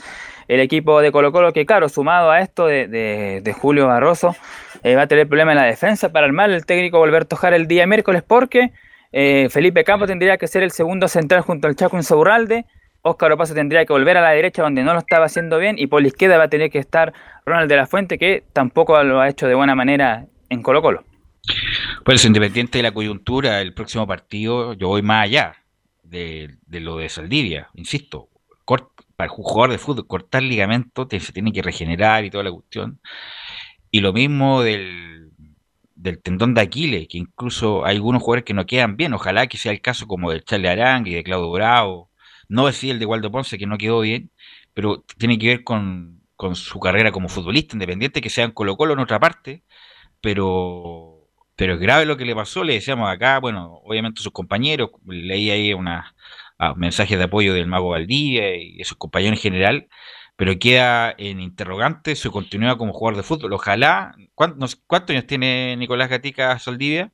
El equipo de Colo Colo que claro, sumado a esto de, Julio Barroso, eh, va a tener problemas en la defensa para armar el técnico volver a tocar el día miércoles porque eh, Felipe Campo tendría que ser el segundo central junto al Chaco Insaurralde. Oscar Opaso tendría que volver a la derecha donde no lo estaba haciendo bien. Y por la izquierda va a tener que estar Ronald de la Fuente, que tampoco lo ha hecho de buena manera en Colo Colo. Pues independiente de la coyuntura, el próximo partido yo voy más allá de, lo de Saldivia. Insisto, para el jugador de fútbol, cortar ligamento se tiene que regenerar y toda la cuestión. Y lo mismo del del tendón de Aquiles, que incluso hay algunos jugadores que no quedan bien. Ojalá que sea el caso como del Charlie Arang y de Claudio Bravo. No decir el de Waldo Ponce, que no quedó bien, pero tiene que ver con, su carrera como futbolista, independiente que sea en Colo Colo en otra parte, pero, pero es grave lo que le pasó. Le decíamos acá, bueno, obviamente sus compañeros, leí ahí unos ah, mensajes de apoyo del Mago Valdivia y de sus compañeros en general pero queda en interrogante su continuidad como jugador de fútbol. Ojalá. ¿Cuántos, años tiene Nicolás Gatica Soldivia?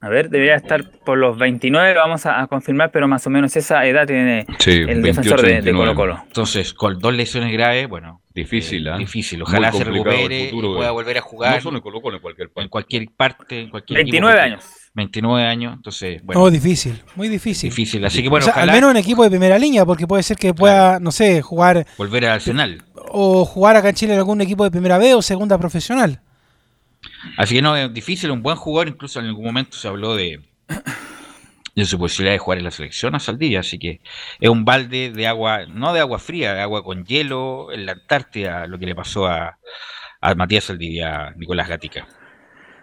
A ver, debería estar por los 29, lo vamos a, confirmar, pero más o menos esa edad tiene el defensor de, Colo Colo. Entonces, con dos lesiones graves, bueno. Difícil, ¿eh? Difícil. Ojalá se recupere y pueda volver a jugar. No solo en Colo Colo, en cualquier parte. En cualquier parte. En cualquier 29 años. 29 años, entonces, bueno. No, difícil, muy difícil. Difícil, así que bueno. al menos un equipo de primera línea, porque puede ser que pueda, no sé, jugar. Volver al Arsenal. O jugar acá en Chile en algún equipo de primera B o segunda profesional. Así que no, es difícil, un buen jugador, incluso en algún momento se habló de, de su posibilidad de jugar en la selección a Saldivia, así que es un balde de agua, no de agua fría, de agua con hielo en la Antártida, lo que le pasó a, a Matías Saldivia, Nicolás Gatica.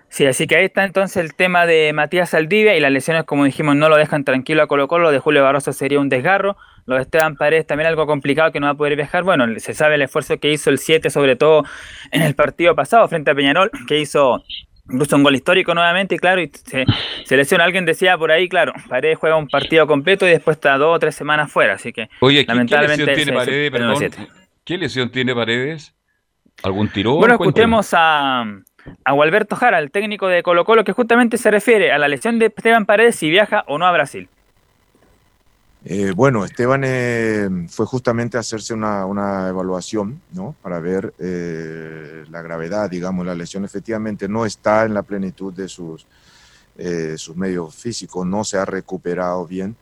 Sí, así que ahí está entonces el tema de Matías Saldivia y las lesiones, como dijimos, no lo dejan tranquilo a Colo Colo. Lo de Julio Barroso sería un desgarro. Lo de Esteban Paredes también algo complicado que no va a poder viajar. Bueno, se sabe el esfuerzo que hizo el 7, sobre todo en el partido pasado frente a Peñarol, que hizo incluso un gol histórico nuevamente. Y claro, y se, lesiona. Alguien decía por ahí, claro, Paredes juega un partido completo y después está dos o tres semanas fuera. Así que, Oye, lamentablemente. ¿qué lesión tiene Paredes? ¿Qué lesión tiene Paredes? ¿Algún tirón? Bueno, escuchemos a a Gualberto Jara, el técnico de Colo Colo, que justamente se refiere a la lesión de Esteban Paredes si viaja o no a Brasil. Eh, bueno, Esteban eh, fue justamente a hacerse una, evaluación, ¿no? Para ver eh, la gravedad, digamos, la lesión efectivamente no está en la plenitud de sus, sus medios físicos, no se ha recuperado bien.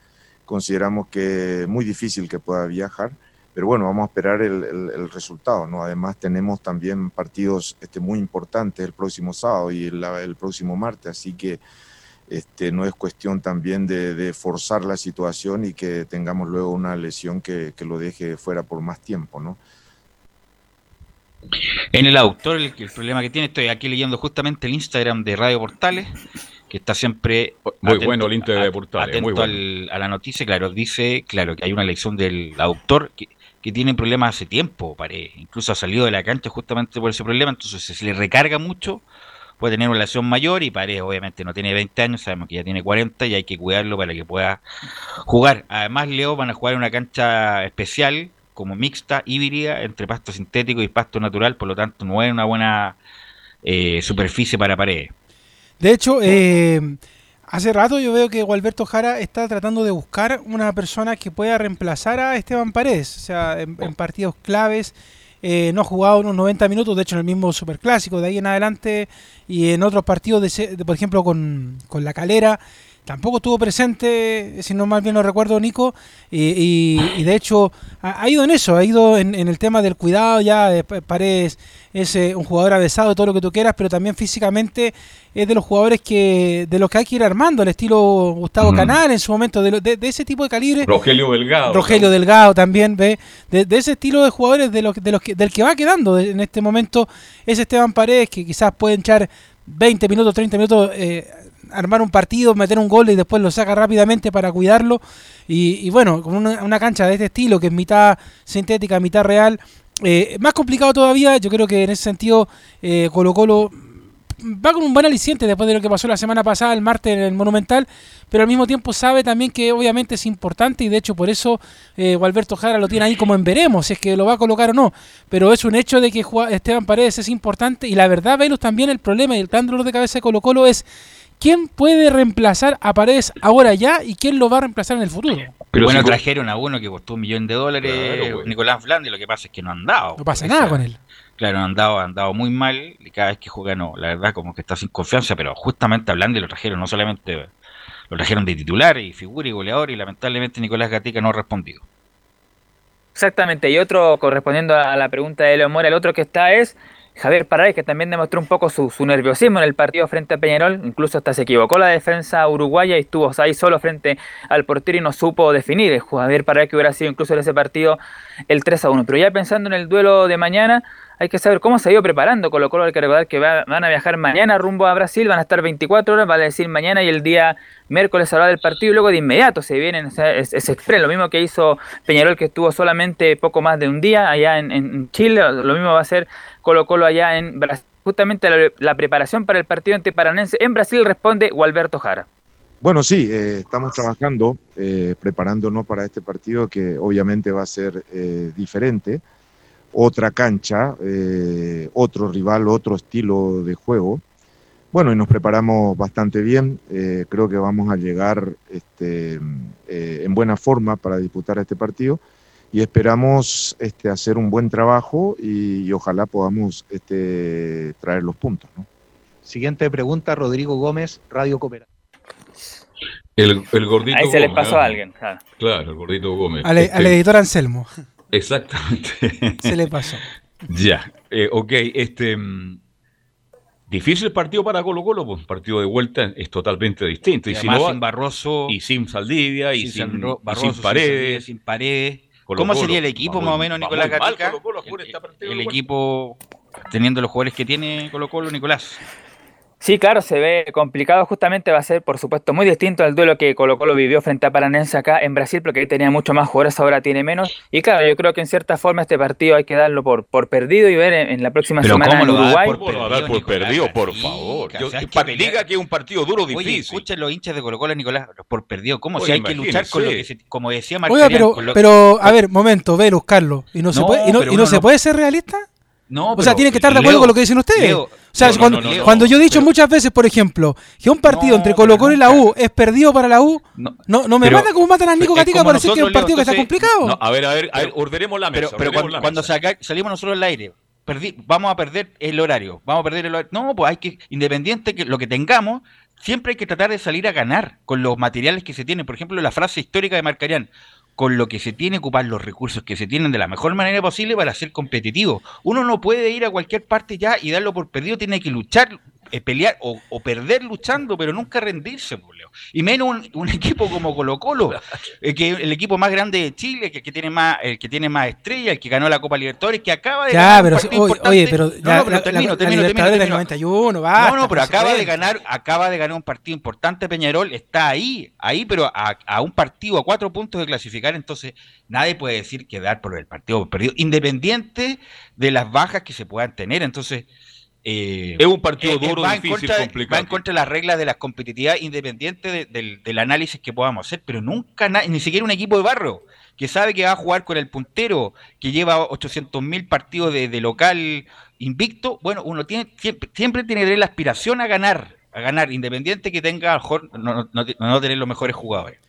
Consideramos que es muy difícil que pueda viajar pero bueno, vamos a esperar el, resultado, ¿no? Además tenemos también partidos este, muy importantes el próximo sábado y el, próximo martes, así que este, no es cuestión también de, forzar la situación y que tengamos luego una lesión que, lo deje fuera por más tiempo, ¿no? En el autor, el, problema que tiene, estoy aquí leyendo justamente el Instagram de Radio Portales, que está siempre muy bueno el Instagram de Portales, muy bueno. a la noticia, claro, dice, claro, que hay una lesión del autor que que tiene problemas hace tiempo, pare. incluso ha salido de la cancha justamente por ese problema, entonces si se le recarga mucho, puede tener una lesión mayor y Paredes obviamente no tiene 20 años, sabemos que ya tiene 40 y hay que cuidarlo para que pueda jugar. Además, Leo van a jugar en una cancha especial, como mixta, híbrida, entre pasto sintético y pasto natural, por lo tanto no es una buena eh, superficie para Paredes. De hecho, eh, Hace rato yo veo que Gualberto Jara está tratando de buscar una persona que pueda reemplazar a Esteban Paredes. O sea, en, partidos claves. Eh, no ha jugado unos 90 minutos, de hecho en el mismo superclásico, de ahí en adelante, y en otros partidos, de, por ejemplo con, con La Calera, tampoco estuvo presente, si no mal bien lo recuerdo, Nico, y, de hecho ha, ido en eso, ha ido en, el tema del cuidado, ya de Paredes es eh, un jugador avesado, todo lo que tú quieras, pero también físicamente es de los jugadores que de los que hay que ir armando, al estilo Gustavo Canal en su momento, de, ese tipo de calibre. Rogelio Delgado. Rogelio Delgado también, ve, de, ese estilo de jugadores de los, de los que, del que va quedando en este momento es Esteban Paredes, que quizás puede echar 20 minutos, 30 minutos. Eh, armar un partido, meter un gol y después lo saca rápidamente para cuidarlo. Y, bueno, con una, cancha de este estilo, que es mitad sintética, mitad real, eh, más complicado todavía, yo creo que en ese sentido eh, Colo Colo va con un buen aliciente después de lo que pasó la semana pasada, el martes en el Monumental, pero al mismo tiempo sabe también que obviamente es importante y de hecho por eso eh, Gualberto Jara lo tiene ahí como en veremos, si es que lo va a colocar o no. Pero es un hecho de que Esteban Paredes es importante y la verdad, Velus, también el problema y el gran de cabeza de Colo Colo es quién puede reemplazar a Paredes ahora ya y quién lo va a reemplazar en el futuro. Pero bueno, trajeron a uno que costó un millón de dólares, Nicolás Flandi, lo que pasa es que no han dado. No pasa nada con él. Claro, han dado, han dado muy mal y cada vez que juega no, la verdad como que está sin confianza, pero justamente hablando lo trajeron, no solamente lo trajeron de titular y figura y goleador y lamentablemente Nicolás Gatica no ha respondido. Exactamente, y otro correspondiendo a la pregunta de Leo Mora, el otro que está es Javier Paredes, que también demostró un poco su, nerviosismo en el partido frente a Peñarol, incluso hasta se equivocó la defensa uruguaya y estuvo ahí solo frente al portero y no supo definir. Javier Paredes que hubiera sido incluso en ese partido el 3 a 1. Pero ya pensando en el duelo de mañana, hay que saber cómo se ha ido preparando Colo Colo. Hay que recordar que van a viajar mañana rumbo a Brasil, van a estar 24 horas, vale decir mañana y el día miércoles hablar del partido y luego de inmediato se vienen, es, express, lo mismo que hizo Peñarol que estuvo solamente poco más de un día allá en, Chile, lo mismo va a ser Colo Colo allá en Brasil. Justamente la, preparación para el partido ante Paranense en Brasil responde Gualberto Jara. Bueno, sí, eh, estamos trabajando, eh, preparándonos para este partido que obviamente va a ser eh, diferente otra cancha, eh, otro rival, otro estilo de juego. Bueno, y nos preparamos bastante bien. Eh, creo que vamos a llegar este, eh, en buena forma para disputar este partido y esperamos este, hacer un buen trabajo y, ojalá podamos este, traer los puntos. Siguiente pregunta, Rodrigo Gómez, Radio Cooperativa. El, gordito Ahí se le pasó a alguien. Claro. el gordito Gómez. Al, este, editor Anselmo. Exactamente. Se le pasó. ya, eh, ok, este... Mm, difícil partido para Colo Colo, pues partido de vuelta es totalmente distinto. Y, sin Barroso. Y sin Saldivia, y sin, Paredes. Sin, Paredes. ¿Cómo sería el equipo más o menos, Nicolás Gatica? el, el equipo teniendo los jugadores que tiene Colo Colo, Nicolás. Sí, claro, se ve complicado. Justamente va a ser, por supuesto, muy distinto al duelo que Colo Colo vivió frente a Paranense acá en Brasil, porque ahí tenía mucho más jugadores, ahora tiene menos. Y claro, yo creo que en cierta forma este partido hay que darlo por, por perdido y ver en, la próxima semana en Uruguay. ¿Cómo lo va a dar por perdido, por favor? diga que es un partido duro, difícil. Oye, escuchen los hinchas de Colo Colo, Nicolás, por perdido. ¿Cómo? si hay que luchar con lo que se, como decía Marcelo. pero, pero, a ver, momento, Velus, Carlos. ¿Y no, se puede, y no, y no se puede ser realista? No, o sea, tiene que estar de acuerdo con lo que dicen ustedes. o sea, cuando, yo he dicho muchas veces, por ejemplo, que un partido entre Colo Colo y la U es perdido para la U, no, no, me mata como matan a Nico Gatica para decir que es un partido que está complicado. a ver, a ver, a ver, ordenemos la mesa. Pero, cuando, salimos nosotros al aire, vamos a perder el horario, vamos a perder el horario. No, pues hay que, independiente que lo que tengamos, siempre hay que tratar de salir a ganar con los materiales que se tienen. Por ejemplo, la frase histórica de Marcarián, con lo que se tiene, ocupar los recursos que se tienen de la mejor manera posible para ser competitivo. Uno no puede ir a cualquier parte ya y darlo por perdido, tiene que luchar, eh, pelear o, perder luchando, pero nunca rendirse, pues, Y menos un, equipo como Colo Colo, eh, que el equipo más grande de Chile, que, que tiene más, el que tiene más estrellas, el que ganó la Copa Libertadores, que acaba de ganar pero, oye, pero ya, no, pero termino, termino, termino, 91, no, no, pero acaba de ganar, acaba de ganar un partido importante Peñarol, está ahí, ahí, pero a, a un partido, a cuatro puntos de clasificar, entonces nadie puede decir que dar por el partido perdido, independiente de las bajas que se puedan tener, entonces eh, es un partido eh, duro, difícil, complicado. Va en contra de las reglas de la competitividad independiente del análisis que podamos hacer, pero nunca, ni siquiera un equipo de barro que sabe que va a jugar con el puntero, que lleva 800 mil partidos de, local invicto, bueno, uno tiene siempre, siempre tiene la aspiración a ganar, a ganar, independiente que tenga a mejor no, no tener los mejores jugadores.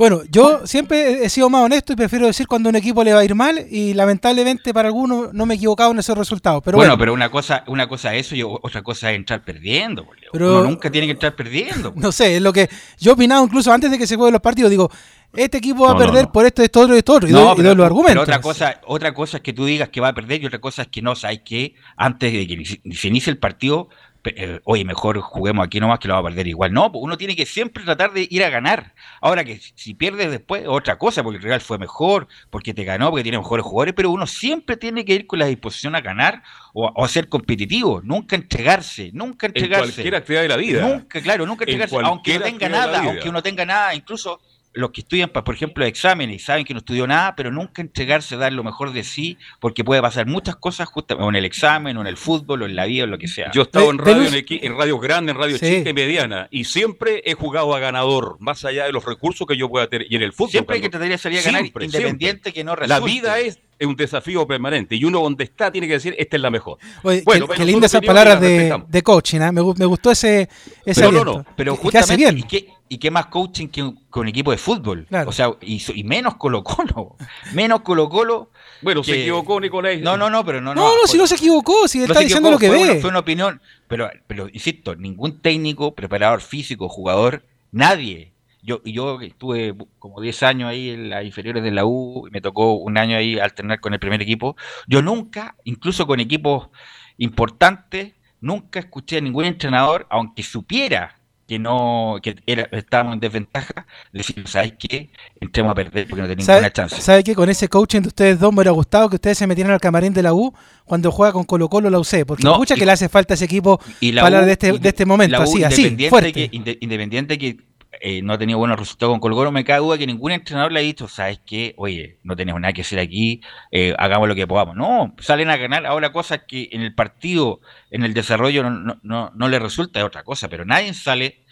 Bueno, yo siempre he sido más honesto y prefiero decir cuando un equipo le va a ir mal y lamentablemente para algunos no me he equivocado en esos resultados. Pero bueno, pero una cosa, una cosa es eso y otra cosa es entrar perdiendo. Pero Uno nunca tiene que entrar perdiendo. No sé, es lo que yo he opinado incluso antes de que se jueguen los partidos. Digo, este equipo va a perder por esto, esto, otro, esto, otro. Y, doy, los argumentos. Pero otra cosa, otra cosa es que tú digas que va a perder y otra cosa es que no, sabes que antes de que se inicie el partido eh, oye, mejor juguemos aquí nomás que lo va a perder igual. No, pues uno tiene que siempre tratar de ir a ganar. Ahora que si pierdes después, otra cosa, porque el Real fue mejor, porque te ganó, porque tiene mejores jugadores, pero uno siempre tiene que ir con la disposición a ganar o, a ser competitivo, nunca entregarse, nunca entregarse. En cualquier actividad de la vida. Nunca, claro, nunca entregarse, aunque no tenga nada, aunque uno tenga nada, incluso los que estudian, por ejemplo, exámenes y saben que no estudió nada, pero nunca entregarse a dar lo mejor de sí, porque puede pasar muchas cosas justamente o en el examen, o en el fútbol, o en la vida, o en lo que sea. Yo he estado Ve- en radio, en, equi- en radio grande, en radio Sí. chica y mediana, y siempre he jugado a ganador, más allá de los recursos que yo pueda tener. Y en el fútbol. Siempre hay que cuando- tratar de salir a ganar, Siempre, independiente siempre. que no La resulte. vida es un desafío permanente, y uno donde está tiene que decir, esta es la mejor. Oye, Bueno, qué, qué lindas esas palabras de, de coaching, ¿ah? me, me gustó ese, ese Pero no, aliento. no, pero Que- que hace justamente, bien. ¿y qué, y qué más coaching que un, que un equipo de fútbol? Claro. O sea, y, menos Colo Colo. Menos Colo Colo. Bueno, se equivocó Nicolás. No, no, no, pero no. No, no, si no se equivocó, si No está diciendo equivocó, lo que fue ve. Una, fue una opinión, pero, pero insisto, ningún técnico, preparador físico, jugador, nadie. Yo, yo estuve como 10 años ahí en las inferiores de la U, y me tocó un año ahí alternar con el primer equipo. Yo nunca, incluso con equipos importantes, nunca escuché a ningún entrenador, aunque supiera que no que era, estábamos en desventaja, decir, ¿sabes qué? Entremos a perder porque no tenemos ¿Sabe, ninguna chance. sabe qué? Con ese coaching de ustedes dos me hubiera gustado que ustedes se metieran al camarín de la U cuando juega con Colo Colo la UC, porque No, escucha y- que le hace falta ese equipo Y la para hablar de este, de este momento, la U, así, así, fuerte. Que, inde- independiente que eh, no ha tenido buenos resultados con Colgoro, me cae duda que ningún entrenador le ha dicho, ¿sabes qué? Oye, no tenemos nada que hacer aquí, eh, hagamos lo que podamos. No, salen a ganar. Ahora, cosas que en el partido, en el desarrollo, no, no, no, no le resulta es otra cosa, pero nadie sale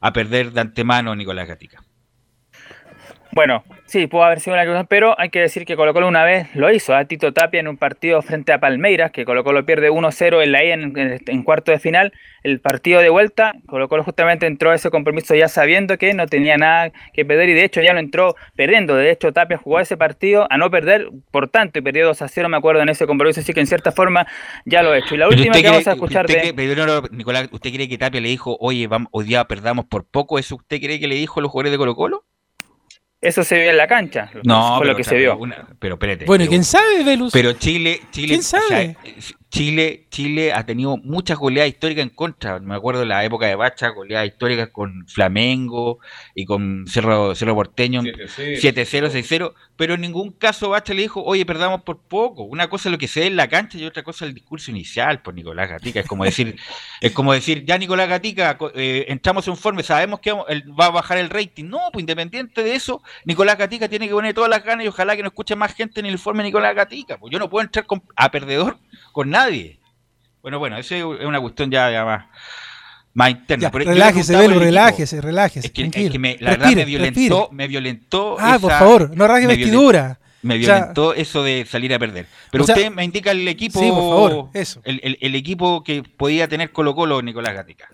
a perder de antemano a Nicolás Gatica. Bueno, sí, pudo haber sido una cosa, pero hay que decir que Colo Colo una vez lo hizo a Tito Tapia en un partido frente a Palmeiras, que Colo Colo pierde 1-0 en la ida en, en- en cuarto de final. El partido de vuelta, Colo Colo justamente entró a ese compromiso ya sabiendo que no tenía nada que perder y de hecho ya lo entró perdiendo. De hecho, Tapia jugó ese partido a no perder, por tanto, y perdió 2-0, me acuerdo, en ese compromiso, así que en cierta forma ya lo he hecho. Y la Pero última que vamos a escuchar usted de... cree- no, Nicolás, ¿usted cree que Tapia le dijo, oye, vamos, hoy día perdamos por poco? ¿Eso usted cree que le dijo a los jugadores de Colo Colo? Eso se vio en la cancha, No, fue pero lo que otra se vez, vio. una- pero espérate. Bueno, ¿y pero- quién sabe, Velus? Pero Chile, Chile, ¿Quién o sea, sabe? Chile, Chile ha tenido muchas goleadas históricas en contra. Me acuerdo de la época de Bacha, goleadas históricas con Flamengo y con Cerro, Cerro Porteño, 7-0, 7-0, 6-0, pero en ningún caso Bacha le dijo, oye, perdamos por poco. Una cosa es lo que se ve en la cancha y otra cosa es el discurso inicial por Nicolás Gatica. Es como decir, es como decir, ya Nicolás Gatica, eh, entramos en forma, sabemos que vamos- va a bajar el rating. No, pues independiente de eso, Nicolás Gatica tiene que poner todas las ganas y ojalá que no escuche más gente en el informe de Nicolás Gatica. Pues yo no puedo entrar con- a perdedor con nadie. Bueno, bueno, eso es una cuestión ya, ya más, más interna. Ya, Pero relájese, equipo. relájese, relájese. Es que, es que me, la verdad Respire, me violentó, respire. me violentó. Ah, por favor, no me violentó- vestidura. Me O sea- violentó eso de salir a perder. Pero O sea- usted me indica el equipo. Sí, por favor, eso. El, el- el equipo que podía tener Colo Colo Nicolás Gatica.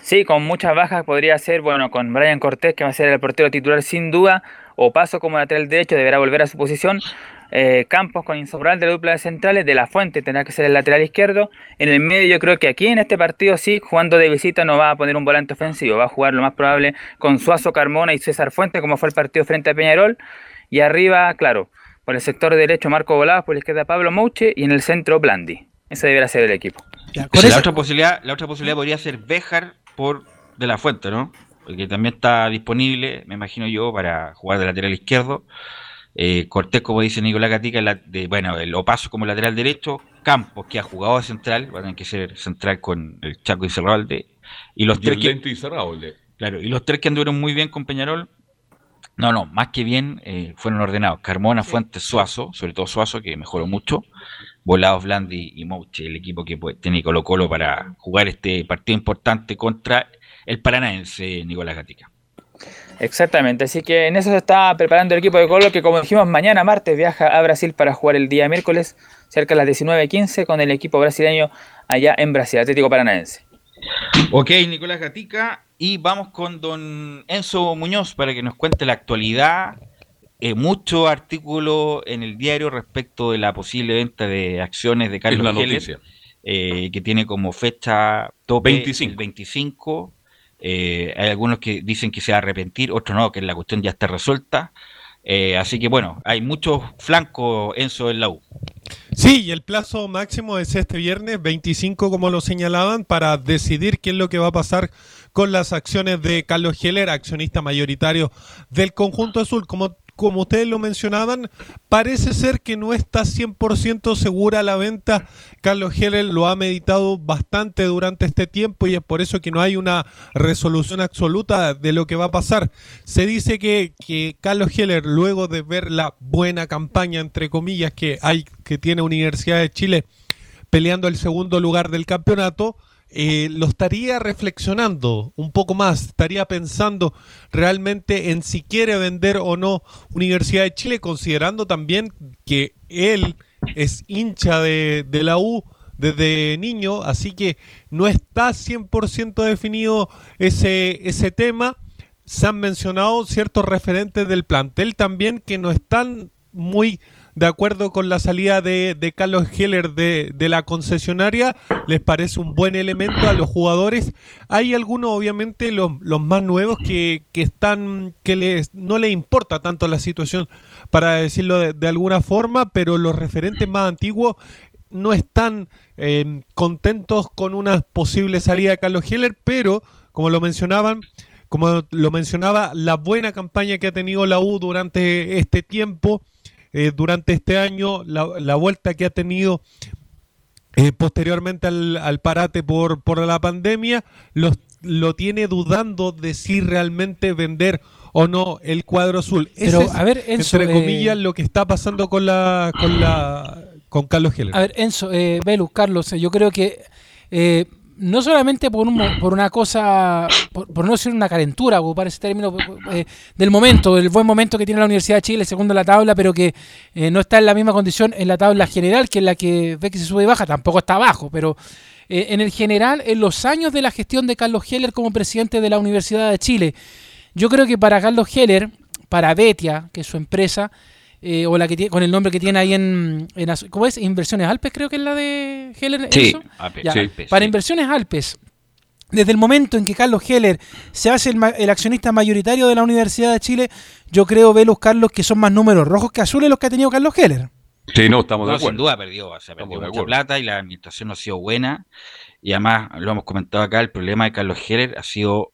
Sí, con muchas bajas podría ser, bueno, con Brian Cortés, que va a ser el portero titular sin duda, o Paso como lateral derecho, deberá volver a su posición. Eh, Campos con Insobral de la dupla de centrales, de la Fuente tendrá que ser el lateral izquierdo. En el medio yo creo que aquí en este partido sí, jugando de visita no va a poner un volante ofensivo, va a jugar lo más probable con Suazo Carmona y César Fuente, como fue el partido frente a Peñarol. Y arriba, claro, por el sector derecho Marco Voladas, por la izquierda Pablo Mouche y en el centro Blandi. Ese deberá ser el equipo. O sea, la, otra posibilidad, la otra posibilidad podría ser Béjar por De La Fuente, ¿no? Porque también está disponible, me imagino yo, para jugar de lateral izquierdo. Eh, Cortés, como dice Nicolás Gatica, la- de, bueno, el Opaso como lateral derecho. Campos, que ha jugado de central, va a tener que ser central con el Chaco y Cerralde. Y los Y tres el que, lento y cerrado. el de- Claro, y los tres que anduvieron muy bien con Peñarol, no, no, más que bien, eh, fueron ordenados. Carmona, Fuentes, Suazo, sobre todo Suazo, que mejoró mucho. Volados, Blandi y Mouche, el equipo que pues, tiene Colo Colo para jugar este partido importante contra el paranaense Nicolás Gatica. Exactamente, así que en eso se está preparando el equipo de Colo que como dijimos mañana martes viaja a Brasil para jugar el día miércoles cerca de las 19.15 con el equipo brasileño allá en Brasil, Atlético Paranaense. Ok, Nicolás Gatica, y vamos con don Enzo Muñoz para que nos cuente la actualidad. Eh, mucho artículo en el diario respecto de la posible venta de acciones de Carlos Es la Heller, noticia. eh, que tiene como fecha tope 25. el 25. Eh, hay algunos que dicen que se va a arrepentir, otros no, que la cuestión ya está resuelta. Eh, así que bueno, hay muchos flancos Enzo en la U. Sí, y el plazo máximo es este viernes 25, como lo señalaban, para decidir qué es lo que va a pasar con las acciones de Carlos Heller, accionista mayoritario del conjunto azul. Como como ustedes lo mencionaban, parece ser que no está 100% segura la venta. Carlos Heller lo ha meditado bastante durante este tiempo y es por eso que no hay una resolución absoluta de lo que va a pasar. Se dice que, que Carlos Heller, luego de ver la buena campaña, entre comillas, que hay que tiene Universidad de Chile peleando el segundo lugar del campeonato, eh, lo estaría reflexionando un poco más, estaría pensando realmente en si quiere vender o no Universidad de Chile, considerando también que él es hincha de, de la U desde niño, así que no está 100% definido ese, ese tema. Se han mencionado ciertos referentes del plantel también que no están muy de acuerdo con la salida de, de Carlos Heller de, la concesionaria, les parece un buen elemento a los jugadores. Hay algunos, obviamente, los, más nuevos que, que están, que les, no les importa tanto la situación, para decirlo de, de alguna forma, pero los referentes más antiguos no están eh, contentos con una posible salida de Carlos Heller, pero, como lo mencionaban, como lo mencionaba, la buena campaña que ha tenido la U durante este tiempo, eh, durante este año, la, la, vuelta que ha tenido eh, posteriormente al, al, parate por, por la pandemia, los, lo tiene dudando de si realmente vender o no el cuadro azul. Pero, es, a ver, Enzo, entre comillas, lo que está pasando con la con la con Carlos Heller. A ver, Enzo, eh, Velus, Carlos, yo creo que eh, no solamente por, un, por una cosa, por, no decir una calentura, ocupar ese término eh, del momento, del buen momento que tiene la Universidad de Chile, segundo en la tabla, pero que eh, no está en la misma condición en la tabla general, que es la que ve que se sube y baja, tampoco está abajo, pero eh, en el general, en los años de la gestión de Carlos Heller como presidente de la Universidad de Chile, yo creo que para Carlos Heller, para Betia, que es su empresa, eh, o la que tiene, con el nombre que tiene ahí en, en, ¿cómo es? Inversiones Alpes, creo que es la de Heller. Sí, Alpes, ya, sí, Alpes para. Inversiones Alpes, desde el momento en que Carlos Heller se hace el, el, accionista mayoritario de la Universidad de Chile, yo creo, Velus Carlos, que son más números rojos que azules los que ha tenido Carlos Heller. Sí, no, estamos no, de acuerdo. Sin duda perdió, o sea, perdió mucha plata y la administración no ha sido buena. Y además, lo hemos comentado acá, el problema de Carlos Heller ha sido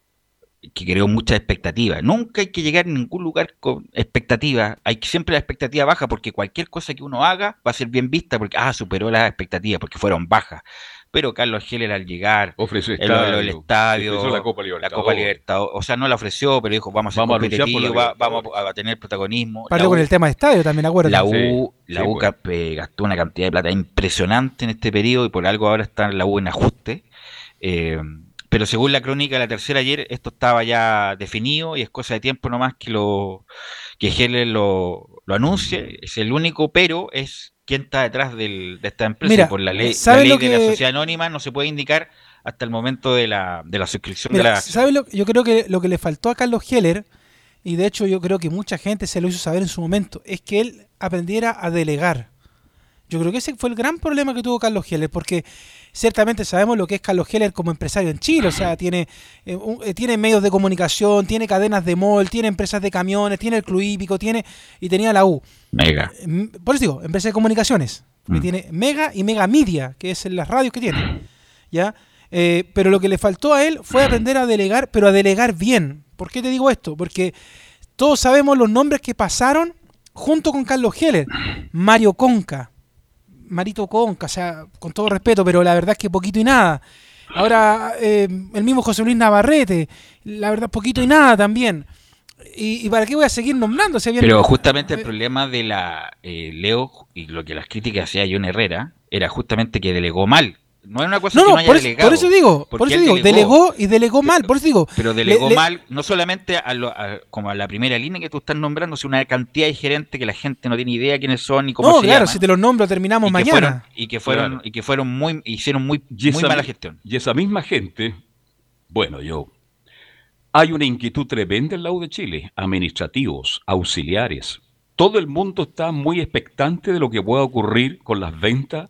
que creó muchas expectativas. Nunca hay que llegar a ningún lugar con expectativas. Hay que siempre la expectativa baja porque cualquier cosa que uno haga va a ser bien vista porque, ah, superó las expectativas porque fueron bajas. Pero Carlos Heller al llegar, ofreció el, estadio, el estadio la Copa Libertadores. La Copa Libertadores. O sea, no la ofreció, pero dijo, vamos a ser vamos competitivos, va, vamos a, tener protagonismo. Partió con el tema de estadio también, acuerdo. La U, sí, la sí, U pues. gastó una cantidad de plata impresionante en este periodo y por algo ahora está la U en ajuste. Eh, pero según la crónica de la tercera ayer, esto estaba ya definido y es cosa de tiempo nomás que lo que Heller lo, lo anuncie. Es el único pero es quién está detrás del, de esta empresa. Mira, por la ley, la ley de la sociedad anónima no se puede indicar hasta el momento de la, de la suscripción Mira, de la. ¿Sabe lo, yo creo que lo que le faltó a Carlos Heller, y de hecho yo creo que mucha gente se lo hizo saber en su momento, es que él aprendiera a delegar. Yo creo que ese fue el gran problema que tuvo Carlos Heller, porque ciertamente sabemos lo que es Carlos Heller como empresario en Chile, o sea, tiene, eh, un, eh, tiene medios de comunicación, tiene cadenas de mall, tiene empresas de camiones, tiene el Club Hípico, tiene, y tenía la U. Mega. Por eso digo, empresa de comunicaciones, mm. tiene Mega y Mega Media, que es en las radios que tiene, ¿ya? Eh, pero lo que le faltó a él fue aprender a delegar, pero a delegar bien. ¿Por qué te digo esto? Porque todos sabemos los nombres que pasaron junto con Carlos Heller. Mario Conca, Marito Conca, o sea, con todo respeto, pero la verdad es que poquito y nada. Ahora, eh, el mismo José Luis Navarrete, la verdad, poquito y nada también. ¿Y, y para qué voy a seguir nombrando? Si pero justamente el problema de la eh, Leo y lo que las críticas hacía John Herrera era justamente que delegó mal. No es una cosa no, que no, no haya por, eso, delegado. por eso digo, por eso digo, delegó, delegó, y delegó mal, por eso digo. Pero delegó le, mal, no solamente a, lo, a, como a la primera línea que tú estás nombrando, sino una cantidad de gerentes que la gente no tiene idea quiénes son ni cómo no, se claro, llaman. si te los nombro terminamos y mañana. Fueron, y que fueron, claro. y que fueron muy, hicieron muy, muy esa, mala gestión. Y esa misma gente, bueno, yo hay una inquietud tremenda en la U de Chile, administrativos, auxiliares. Todo el mundo está muy expectante de lo que pueda ocurrir con las ventas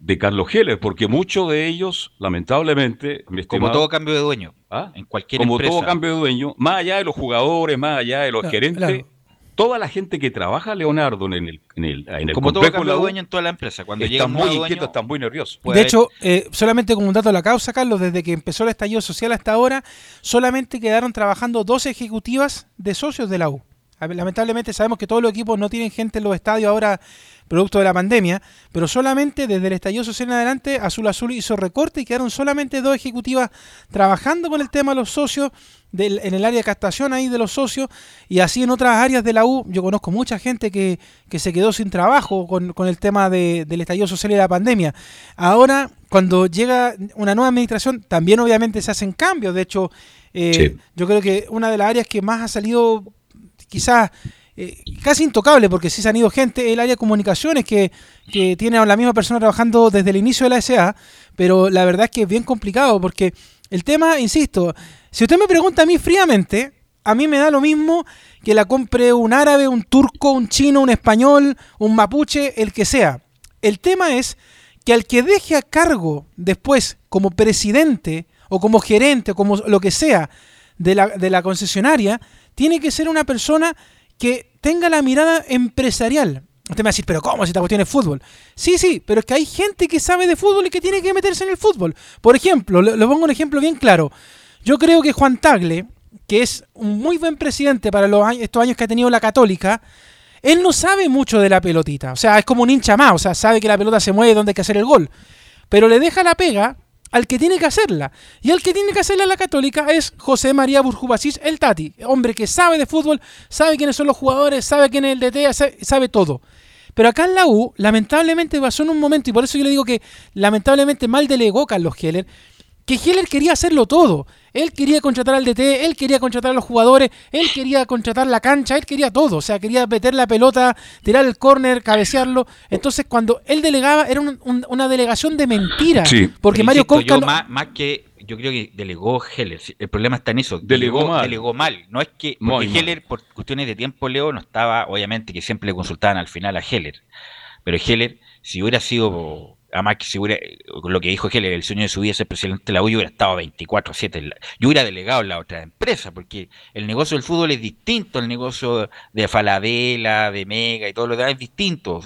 de Carlos Heller, porque muchos de ellos, lamentablemente, mi estimado, como todo cambio de dueño, ¿ah? en cualquier como empresa. todo cambio de dueño, más allá de los jugadores, más allá de los claro, gerentes, claro. toda la gente que trabaja Leonardo en el, en el, en el como todo cambio de dueño en toda la empresa, cuando está llega muy inquieto, dueño, están muy nerviosos. De hecho, eh, solamente como un dato de la causa, Carlos, desde que empezó el estallido social hasta ahora, solamente quedaron trabajando dos ejecutivas de socios de la U. Lamentablemente sabemos que todos los equipos no tienen gente en los estadios ahora producto de la pandemia, pero solamente desde el estallido social en adelante Azul Azul hizo recorte y quedaron solamente dos ejecutivas trabajando con el tema de los socios en el área de captación ahí de los socios y así en otras áreas de la U. Yo conozco mucha gente que, se quedó sin trabajo con, el tema del estallido social y la pandemia. Ahora, cuando llega una nueva administración, también obviamente se hacen cambios. De hecho, eh, yo creo que una de las áreas que más ha salido quizás eh, casi intocable, porque si se han ido gente, el área de comunicaciones que, que tiene a la misma persona trabajando desde el inicio de la SA, pero la verdad es que es bien complicado, porque el tema, insisto, si usted me pregunta a mí fríamente, a mí me da lo mismo que la compre un árabe, un turco, un chino, un español, un mapuche, el que sea. El tema es que al que deje a cargo después como presidente o como gerente o como lo que sea de la, de la concesionaria, tiene que ser una persona que tenga la mirada empresarial. Usted me va a decir, pero ¿cómo si esta cuestión es fútbol? Sí, sí, pero es que hay gente que sabe de fútbol y que tiene que meterse en el fútbol. Por ejemplo, le, pongo un ejemplo bien claro. Yo creo que Juan Tagle, que es un muy buen presidente para los estos años que ha tenido la Católica, él no sabe mucho de la pelotita. O sea, es como un hincha más. O sea, sabe que la pelota se mueve donde hay que hacer el gol. Pero le deja la pega al que tiene que hacerla. Y el que tiene que hacerla la católica es José María Burjubasís, el Tati, hombre que sabe de fútbol, sabe quiénes son los jugadores, sabe quién es el DT, sabe, todo. Pero acá en la U, lamentablemente pasó en un momento, y por eso yo le digo que lamentablemente mal delegó Carlos Heller, que Heller quería hacerlo todo. Él quería contratar al DT, él quería contratar a los jugadores, él quería contratar la cancha, él quería todo. O sea, quería meter la pelota, tirar el córner, cabecearlo. Entonces, cuando él delegaba, era una delegación de mentiras. Sí. Porque Mario Conca. más, que yo creo que delegó Heller. El problema está en eso. Delegó, mal. Delegó mal. No es que. Porque Heller, por cuestiones de tiempo, Leo, no estaba. Obviamente que siempre le consultaban al final a Heller. Pero Heller, si hubiera sido además que si hubiera, lo que dijo Heller, el sueño de su vida ser presidente de la U, yo hubiera estado 24-7, yo hubiera delegado en la otra empresa, porque el negocio del fútbol es distinto al negocio de Falabella, de Mega y todo lo demás es distinto.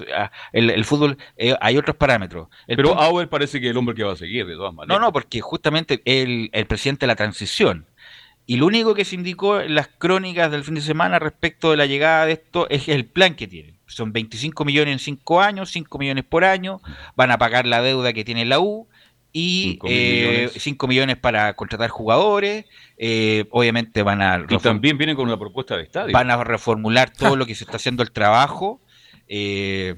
El, fútbol, eh, hay otros parámetros. Pero Auer parece que es el hombre que va a seguir, de todas maneras. No, no, porque justamente el, el presidente de la transición, y lo único que se indicó en las crónicas del fin de semana respecto de la llegada de esto es el plan que tienen son 25 millones en 5 años, 5 millones por año, van a pagar la deuda que tiene la U y 5 millones. millones. para contratar jugadores, eh, obviamente van a... Y también vienen con una propuesta de estadio. Van a reformular todo lo que se está haciendo el trabajo. Eh,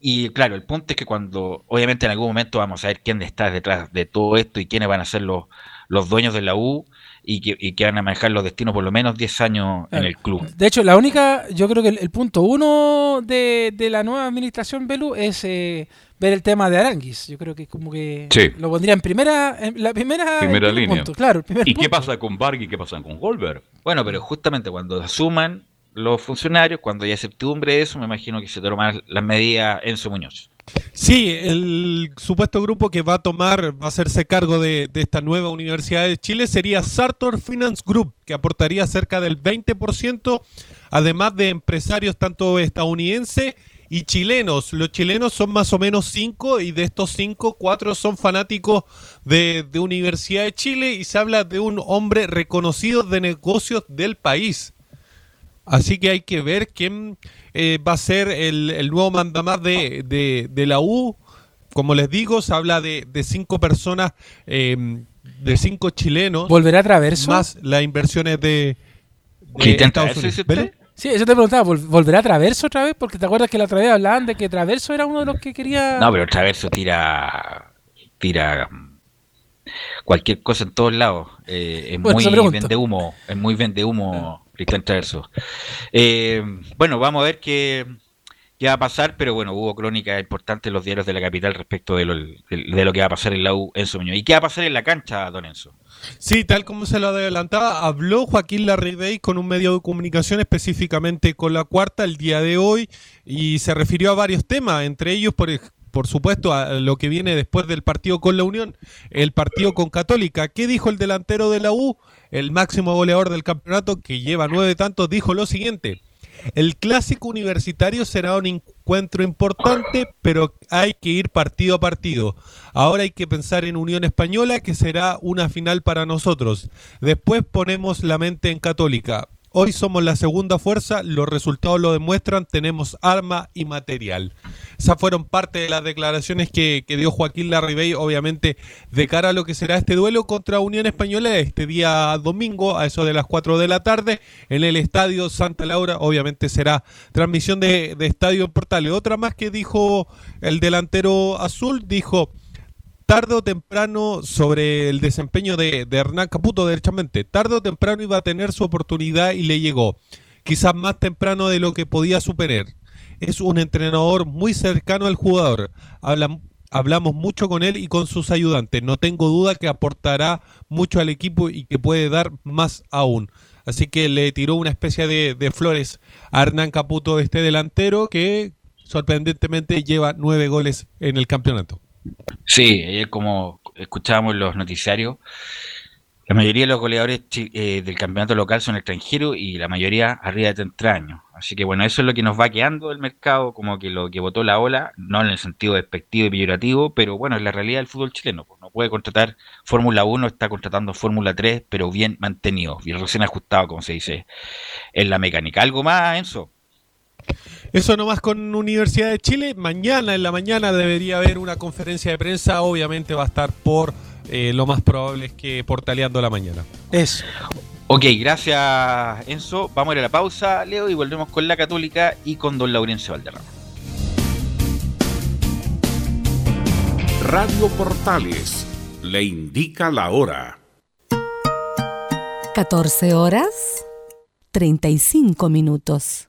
y claro, el punto es que cuando, obviamente en algún momento vamos a ver quién está detrás de todo esto y quiénes van a ser los, los dueños de la U y que, van a manejar los destinos por lo menos 10 años en el club. De hecho, la única, yo creo que el, punto uno de, la nueva administración Belu es eh, ver el tema de Aranguis. Yo creo que como que lo pondría en primera, en la primera, línea. claro, ¿Y qué pasa con Bargui y qué pasa con Goldberg? Bueno, pero justamente cuando asuman los funcionarios, cuando haya certidumbre de eso, me imagino que se tomarán las medidas en su Muñoz. Sí, el supuesto grupo que va a tomar, va a hacerse cargo de, esta nueva Universidad de Chile sería Sartor Finance Group, que aportaría cerca del 20%, además de empresarios tanto estadounidenses y chilenos. Los chilenos son más o menos cinco y de estos cinco, cuatro son fanáticos de, de Universidad de Chile y se habla de un hombre reconocido de negocios del país. Así que hay que ver quién eh, va a ser el, nuevo mandamás de, de, la U. Como les digo, se habla de, cinco personas, eh, de cinco chilenos. ¿Volverá a Traverso? Más las inversiones de, Estados Unidos. Sí, eso te preguntaba, ¿volverá a Traverso otra vez? Porque te acuerdas que la otra vez hablaban de que Traverso era uno de los que quería... No, pero Traverso tira... tira cualquier cosa en todos lados. Eh, es muy vende humo, es muy vende humo Cristian. Eh, bueno, vamos a ver qué, va a pasar, pero bueno, hubo crónicas importantes en los diarios de la capital respecto de lo, de, lo que va a pasar en la U Enzo Muñoz. ¿Y qué va a pasar en la cancha, don Enzo? Sí, tal como se lo adelantaba, habló Joaquín Larribey con un medio de comunicación específicamente con la cuarta el día de hoy y se refirió a varios temas, entre ellos, por, por supuesto, a lo que viene después del partido con la Unión, el partido con Católica. ¿Qué dijo el delantero de la U? El máximo goleador del campeonato, que lleva nueve tantos, dijo lo siguiente. El clásico universitario será un encuentro importante, pero hay que ir partido a partido. Ahora hay que pensar en Unión Española, que será una final para nosotros. Después ponemos la mente en Católica. Hoy somos la segunda fuerza, los resultados lo demuestran, tenemos arma y material. Esas fueron parte de las declaraciones que, dio Joaquín Larribey, obviamente, de cara a lo que será este duelo contra Unión Española este día domingo, a eso de las 4 de la tarde, en el Estadio Santa Laura. Obviamente será transmisión de, de Estadio Portales. Otra más que dijo el delantero azul, dijo tarde o temprano sobre el desempeño de, Hernán Caputo, derechamente, tarde o temprano iba a tener su oportunidad y le llegó. Quizás más temprano de lo que podía superar. Es un entrenador muy cercano al jugador. hablamos mucho con él y con sus ayudantes. No tengo duda que aportará mucho al equipo y que puede dar más aún. Así que le tiró una especie de, de flores a Hernán Caputo, este delantero, que sorprendentemente lleva nueve goles en el campeonato. Sí, como escuchábamos los noticiarios, la mayoría de los goleadores eh, del campeonato local son extranjeros y la mayoría arriba de 30 años. Así que bueno, eso es lo que nos va quedando del mercado, como que lo que votó la ola, no en el sentido despectivo y peyorativo, pero bueno, es la realidad del fútbol chileno. Pues no puede contratar Fórmula 1, está contratando Fórmula 3, pero bien mantenido, bien recién ajustado, como se dice en la mecánica. ¿Algo más, Enzo? Eso nomás con Universidad de Chile. Mañana en la mañana debería haber una conferencia de prensa. Obviamente va a estar por eh, lo más probable es que portaleando la mañana. Eso. Ok, gracias Enzo. Vamos a ir a la pausa, Leo, y volvemos con la Católica y con don Laurencio Valderrama. Radio Portales le indica la hora. 14 horas 35 minutos.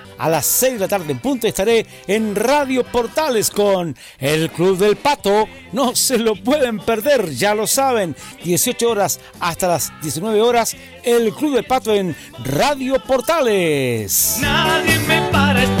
a las 6 de la tarde en punto estaré en Radio Portales con el Club del Pato. No se lo pueden perder, ya lo saben. 18 horas hasta las 19 horas, el Club del Pato en Radio Portales. Nadie me para.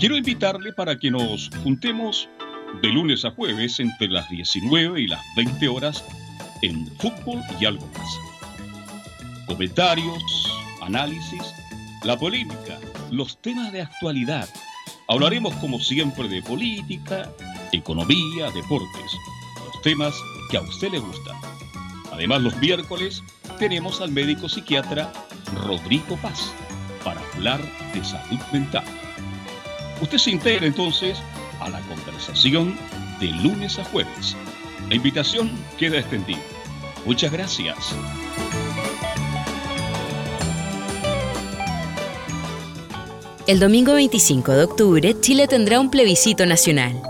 Quiero invitarle para que nos juntemos de lunes a jueves entre las 19 y las 20 horas en fútbol y algo más. Comentarios, análisis, la polémica, los temas de actualidad. Hablaremos como siempre de política, economía, deportes, los temas que a usted le gustan. Además, los miércoles tenemos al médico psiquiatra Rodrigo Paz para hablar de salud mental. Usted se integra entonces a la conversación de lunes a jueves. La invitación queda extendida. Muchas gracias. El domingo 25 de octubre, Chile tendrá un plebiscito nacional.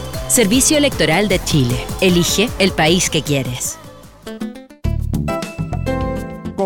Servicio Electoral de Chile. Elige el país que quieres.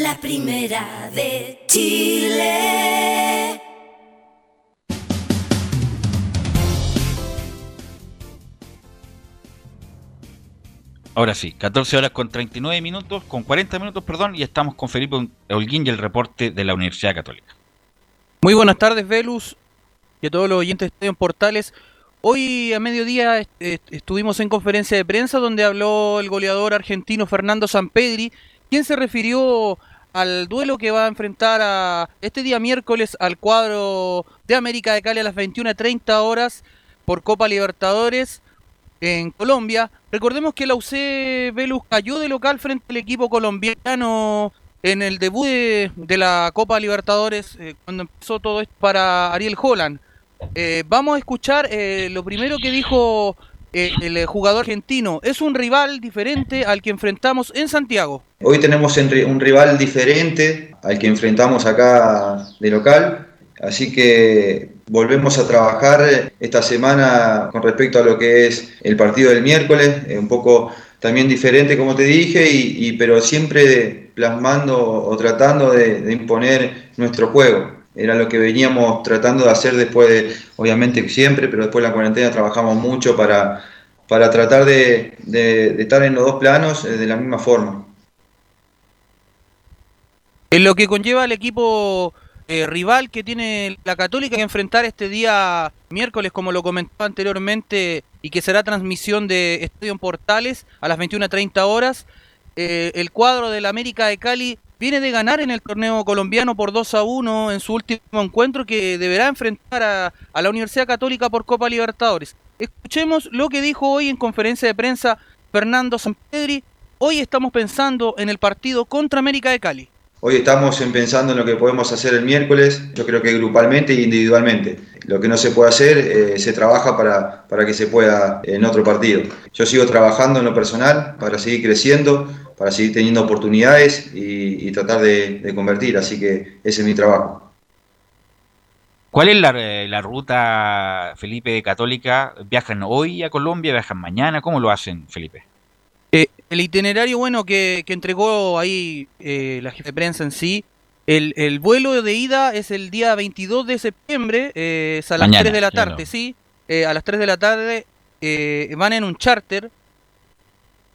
la primera de Chile. Ahora sí, 14 horas con 39 minutos, con 40 minutos, perdón, y estamos con Felipe Holguín y el reporte de la Universidad Católica. Muy buenas tardes, Velus, y a todos los oyentes de Estadio Portales. Hoy a mediodía est- est- estuvimos en conferencia de prensa donde habló el goleador argentino Fernando Sampedri, quien se refirió al duelo que va a enfrentar este día miércoles al cuadro de América de Cali a las 21.30 horas por Copa Libertadores en Colombia. Recordemos que la UC Velus cayó de local frente al equipo colombiano en el debut de, la Copa Libertadores eh, cuando empezó todo esto para Ariel Holland. Eh, vamos a escuchar eh, lo primero que dijo el eh, jugador argentino. Es un rival diferente al que enfrentamos en Santiago. Hoy tenemos un rival diferente al que enfrentamos acá de local, así que volvemos a trabajar esta semana con respecto a lo que es el partido del miércoles, eh, un poco también diferente como te dije, y, pero siempre plasmando o tratando de imponer nuestro juego. Era lo que veníamos tratando de hacer después de, obviamente siempre, pero después de la cuarentena trabajamos mucho para, para tratar de, estar en los dos planos eh, de la misma forma. En lo que conlleva el equipo eh, rival que tiene la Católica que enfrentar este día miércoles, como lo comentaba anteriormente, y que será transmisión de Estadio Portales a las 21.30 horas. Eh, el cuadro del América de Cali viene de ganar en el torneo colombiano por 2 a 1 en su último encuentro que deberá enfrentar a, la Universidad Católica por Copa Libertadores. Escuchemos lo que dijo hoy en conferencia de prensa Fernando Sampedri. Hoy estamos pensando en el partido contra América de Cali. Hoy estamos en pensando en lo que podemos hacer el miércoles, yo creo que grupalmente e individualmente. Lo que no se puede hacer eh, se trabaja para, para que se pueda en otro partido. Yo sigo trabajando en lo personal para seguir creciendo, para seguir teniendo oportunidades y, y tratar de, de convertir, así que ese es mi trabajo. ¿Cuál es la, eh, la ruta, Felipe, de Católica? ¿Viajan hoy a Colombia? ¿Viajan mañana? ¿Cómo lo hacen, Felipe? Eh, el itinerario bueno que, que entregó ahí eh, la jefe de prensa en sí, el, el vuelo de ida es el día 22 de septiembre, eh, es a las Mañana, 3 de la claro. tarde, sí, eh, a las 3 de la tarde eh, van en un charter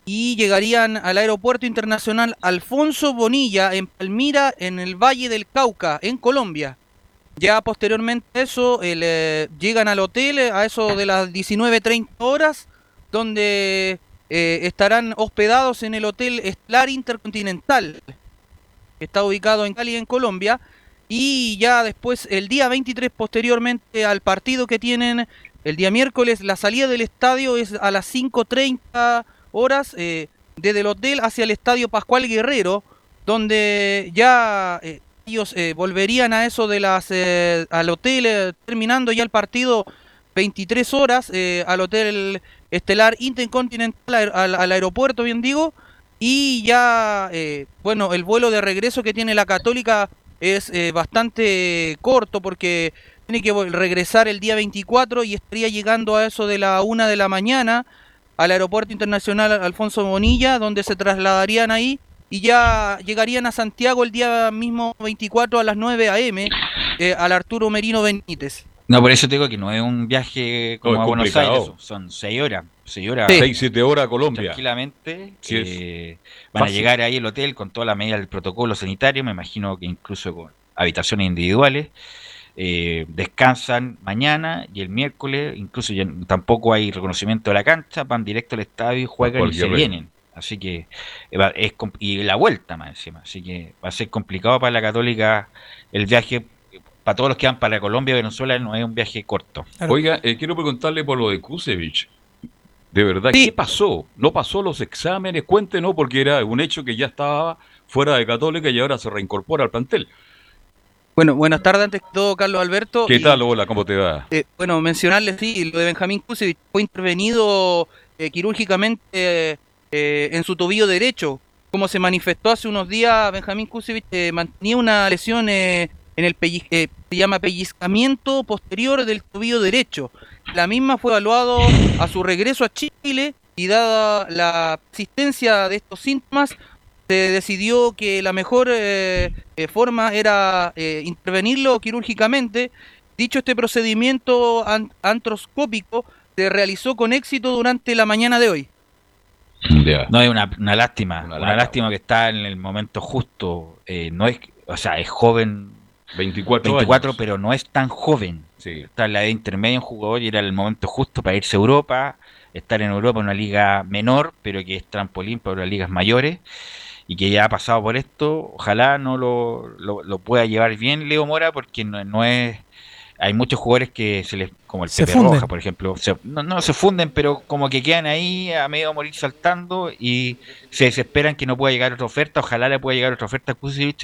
y llegarían al aeropuerto internacional Alfonso Bonilla en Palmira, en el Valle del Cauca, en Colombia. Ya posteriormente a eso, el, eh, llegan al hotel eh, a eso de las 19.30 horas, donde eh, estarán hospedados en el Hotel Estelar Intercontinental, que está ubicado en Cali, en Colombia. Y ya después, el día 23, posteriormente al partido que tienen, el día miércoles, la salida del estadio es a las 5.30 horas eh, desde el hotel hacia el estadio Pascual Guerrero, donde ya eh, ellos eh, volverían a eso de las eh, al hotel, eh, terminando ya el partido 23 horas, al hotel estelar Intercontinental, al, al aeropuerto, bien digo, y ya, bueno, el vuelo de regreso que tiene la Católica es bastante corto porque tiene que regresar el día 24 y estaría llegando a eso de la una de la mañana al aeropuerto internacional Alfonso Bonilla, donde se trasladarían ahí y ya llegarían a Santiago el día mismo 24 a las 9 a.m. eh, al Arturo Merino Benítez. No, por eso te digo que no es un viaje como No, a Buenos. Aires, son seis horas. Seis horas. Sí. Seis, siete horas a Colombia. Tranquilamente. Sí, eh, van a llegar ahí al hotel con toda la medida del protocolo sanitario, me imagino que incluso con habitaciones individuales. Eh, descansan mañana y el miércoles, incluso ya tampoco hay reconocimiento de la cancha, van directo al estadio y juegan y se vienen. Así que eh, va- es y la vuelta más encima, así que va a ser complicado para la Católica el viaje. Para todos los que van para Colombia y Venezuela no es un viaje corto. Oiga, eh, quiero preguntarle por lo de Kusevich. De verdad, ¿qué pasó? ¿No pasó los exámenes? Cuéntenos, porque era un hecho que ya estaba fuera de Católica y ahora se reincorpora al plantel. Bueno, buenas tardes antes que todo, Carlos Alberto. ¿Qué Y, tal, hola? ¿Cómo te va? eh, bueno, mencionarles, sí, lo de Benjamín Kusevich fue intervenido eh, quirúrgicamente eh, en su tobillo derecho. Como se manifestó hace unos días, Benjamín Kusevich eh, mantenía una lesión eh, en el eh, se llama pellizcamiento posterior del tobillo derecho. La misma fue evaluado a su regreso a Chile y dada la existencia de estos síntomas, se decidió que la mejor eh, eh, forma era eh, intervenirlo quirúrgicamente. Dicho este procedimiento an- antroscópico se realizó con éxito durante la mañana de hoy. No es una, una lástima, una, lástima que está en el momento justo. eh, no es, o sea, es joven, 24, 24, años. pero no es tan joven. Está en la edad intermedia un jugador y era el momento justo para irse a Europa, estar en Europa en una liga menor, pero que es trampolín para las ligas mayores y que ya ha pasado por esto. Ojalá no lo, lo, lo pueda llevar bien Leo Mora porque no, no es hay muchos jugadores que se les, como el Pepe. Roja, por ejemplo, se- no, no se funden, pero como que quedan ahí a medio morir saltando y se desesperan que no pueda llegar otra oferta. Ojalá le pueda llegar otra oferta a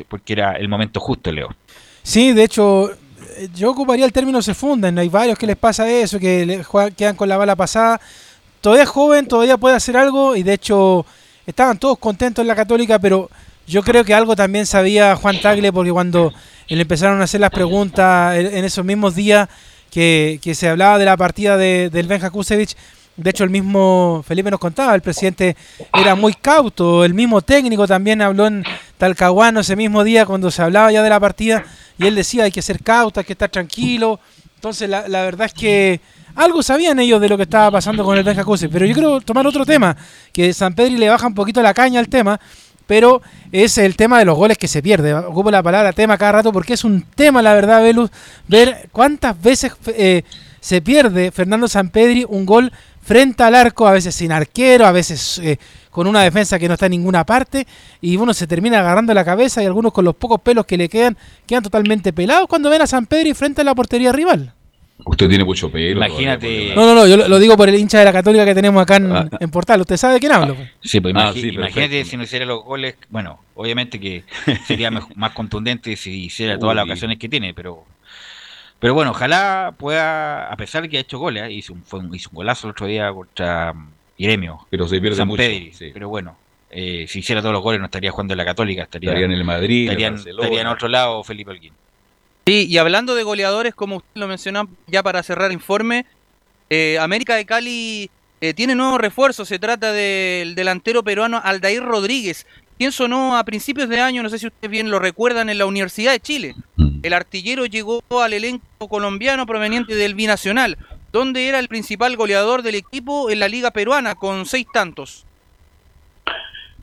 porque era el momento justo, Leo. Sí, de hecho, yo ocuparía el término se funden. Hay varios que les pasa eso, que le juegan- quedan con la bala pasada. Todavía es joven, todavía puede hacer algo y de hecho estaban todos contentos en la Católica, pero yo creo que algo también sabía Juan Tagle porque cuando le empezaron a hacer las preguntas en esos mismos días que, que se hablaba de la partida de, del Benja Kusevich, de hecho el mismo Felipe nos contaba, el presidente era muy cauto, el mismo técnico también habló en Talcahuano ese mismo día cuando se hablaba ya de la partida y él decía hay que ser cauto, hay que estar tranquilo. Entonces la, la verdad es que algo sabían ellos de lo que estaba pasando con el Benja Kusevich, pero yo quiero tomar otro tema, que San Pedri le baja un poquito la caña al tema, pero es el tema de los goles que se pierde. Ocupo la palabra tema cada rato porque es un tema, la verdad, Velus, ver cuántas veces eh, se pierde Fernando Sampedri un gol frente al arco, a veces sin arquero, a veces eh, con una defensa que no está en ninguna parte, y uno se termina agarrando la cabeza Usted tiene mucho pelo. Imagínate- todavía, No, no, no, yo lo, lo digo por el hincha de la Católica que tenemos acá en, en Portal. ¿Usted sabe de quién hablo? Sí, pues Ah, imagi- sí, imagínate si no hiciera los goles, bueno, obviamente que sería más contundente si hiciera todas las ocasiones que tiene, pero pero bueno, ojalá pueda, a pesar de que ha hecho goles, ¿eh? hizo un, fue un- hizo un golazo el otro día contra mm, Gremio, Pero se pierde San mucho, Pedri, sí. pero bueno, eh, si hiciera todos los goles no estaría jugando en la Católica, estaría, Estaría en el Madrid, estaría, en- estaría en otro lado Felipe Holguín. Sí, y hablando de goleadores, como usted lo mencionó ya para cerrar informe, eh, América de Cali eh, tiene nuevos refuerzos. Se trata del delantero peruano Aldair Rodríguez, quien sonó a principios de año, no sé si ustedes bien lo recuerdan, en la Universidad de Chile. El artillero llegó al elenco colombiano proveniente del Binacional, donde era el principal goleador del equipo en la liga peruana, con seis tantos.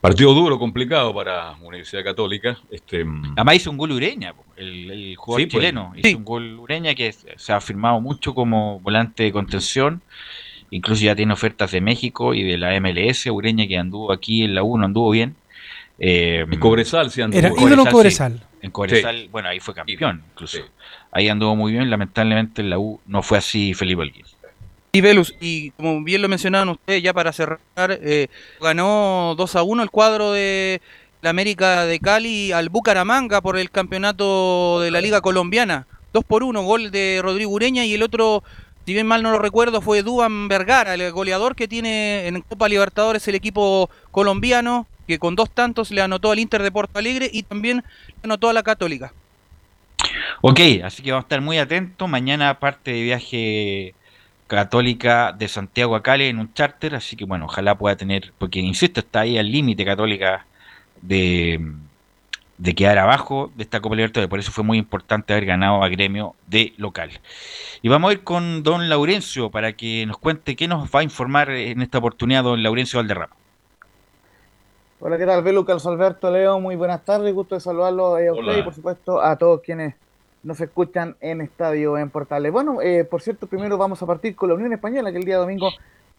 Partido duro, complicado para Universidad Católica. Este, mm, Además hizo un gol Ureña, el, el jugador Sí, pues. chileno. Hizo un gol Ureña que se ha firmado mucho como volante de contención. Incluso ya tiene ofertas de México y de la MLS. Ureña que anduvo aquí en la 1, anduvo bien. Eh, En Cobresal sí anduvo. Era ídolo en Cobresal. sí. En Cobresal, bueno, ahí fue campeón incluso. Ahí anduvo muy bien. Lamentablemente en la U no fue así Felipe Holguín. Y Velus, y como bien lo mencionaban ustedes, ya para cerrar, eh, ganó 2 a 1 el cuadro de la América de Cali al Bucaramanga por el campeonato de la Liga Colombiana. 2 por 1, gol de Rodrigo Ureña y el otro, si bien mal no lo recuerdo, fue Duban Vergara, el goleador que tiene en Copa Libertadores el equipo colombiano, que con dos tantos le anotó al Inter de Porto Alegre y también le anotó a la Católica. Ok, así que vamos a estar muy atentos. Mañana parte de viaje Católica de Santiago a Cali en un charter, así que bueno, ojalá pueda tener, porque insisto, está ahí al límite Católica de, de quedar abajo de esta Copa Libertadores. Por eso fue muy importante haber ganado a gremio de local. Y vamos a ir con don Laurencio para que nos cuente qué nos va a informar en esta oportunidad don Laurencio Valderrama. Hola, ¿qué tal? Ve Carlos Alberto Leo, muy buenas tardes, gusto de saludarlo a usted y por supuesto a todos quienes nos escuchan en Estadio en Portales. Bueno, eh, por cierto, primero vamos a partir con la Unión Española, que el día domingo,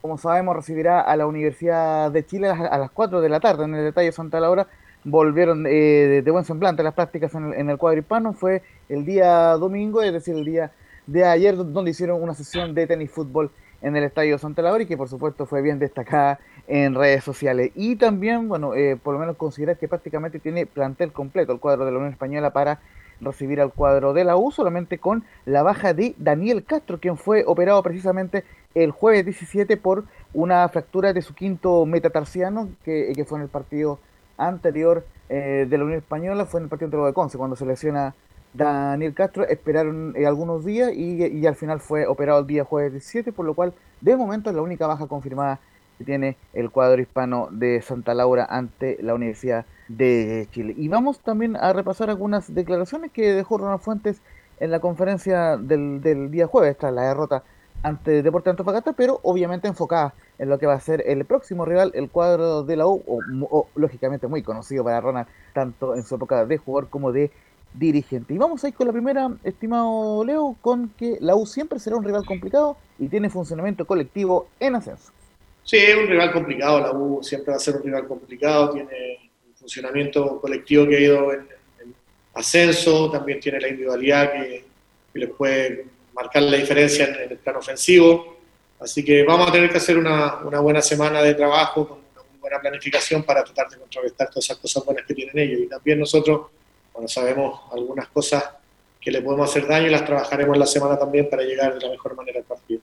como sabemos, recibirá a la Universidad de Chile a las 4 de la tarde en el detalle Santa Laura volvieron eh, de, buen semblante las prácticas en el, en cuadro hispano. Fue el día domingo, es decir, el día de ayer, donde hicieron una sesión de tenis fútbol en el Estadio Santa Laura y que por supuesto fue bien destacada en redes sociales. Y también, bueno, eh, por lo menos considerar que prácticamente tiene plantel completo el cuadro de la Unión Española para recibir al cuadro de la U, solamente con la baja de Daniel Castro, quien fue operado precisamente el jueves 17 por una fractura de su quinto metatarsiano, que, fue en el partido anterior eh, de la Unión Española fue en el partido de Conce, cuando se lesiona Daniel Castro, esperaron eh, algunos días y, al final fue operado el día jueves 17, por lo cual de momento es la única baja confirmada que tiene el cuadro hispano de Santa Laura ante la Universidad de Chile. Y vamos también a repasar algunas declaraciones que dejó Ronald Fuentes en la conferencia del, del día jueves tras la derrota ante Deporte Antofagasta, pero obviamente enfocada en lo que va a ser el próximo rival, el cuadro de la U, o, lógicamente muy conocido para Ronald, tanto en su época de jugador como de dirigente. Y vamos a ir con la primera, estimado Leo, con que la U siempre será un rival complicado y tiene funcionamiento colectivo en ascenso. Sí, es un rival complicado, la U siempre va a ser un rival complicado, tiene funcionamiento colectivo que ha ido en, ascenso, también tiene la individualidad que, que les puede marcar la diferencia en, el plano ofensivo. Así que vamos a tener que hacer una, una, buena semana de trabajo con una buena planificación para tratar de contrarrestar todas esas cosas buenas que tienen ellos. Y también nosotros, cuando sabemos algunas cosas que le podemos hacer daño, las trabajaremos la semana también para llegar de la mejor manera al partido.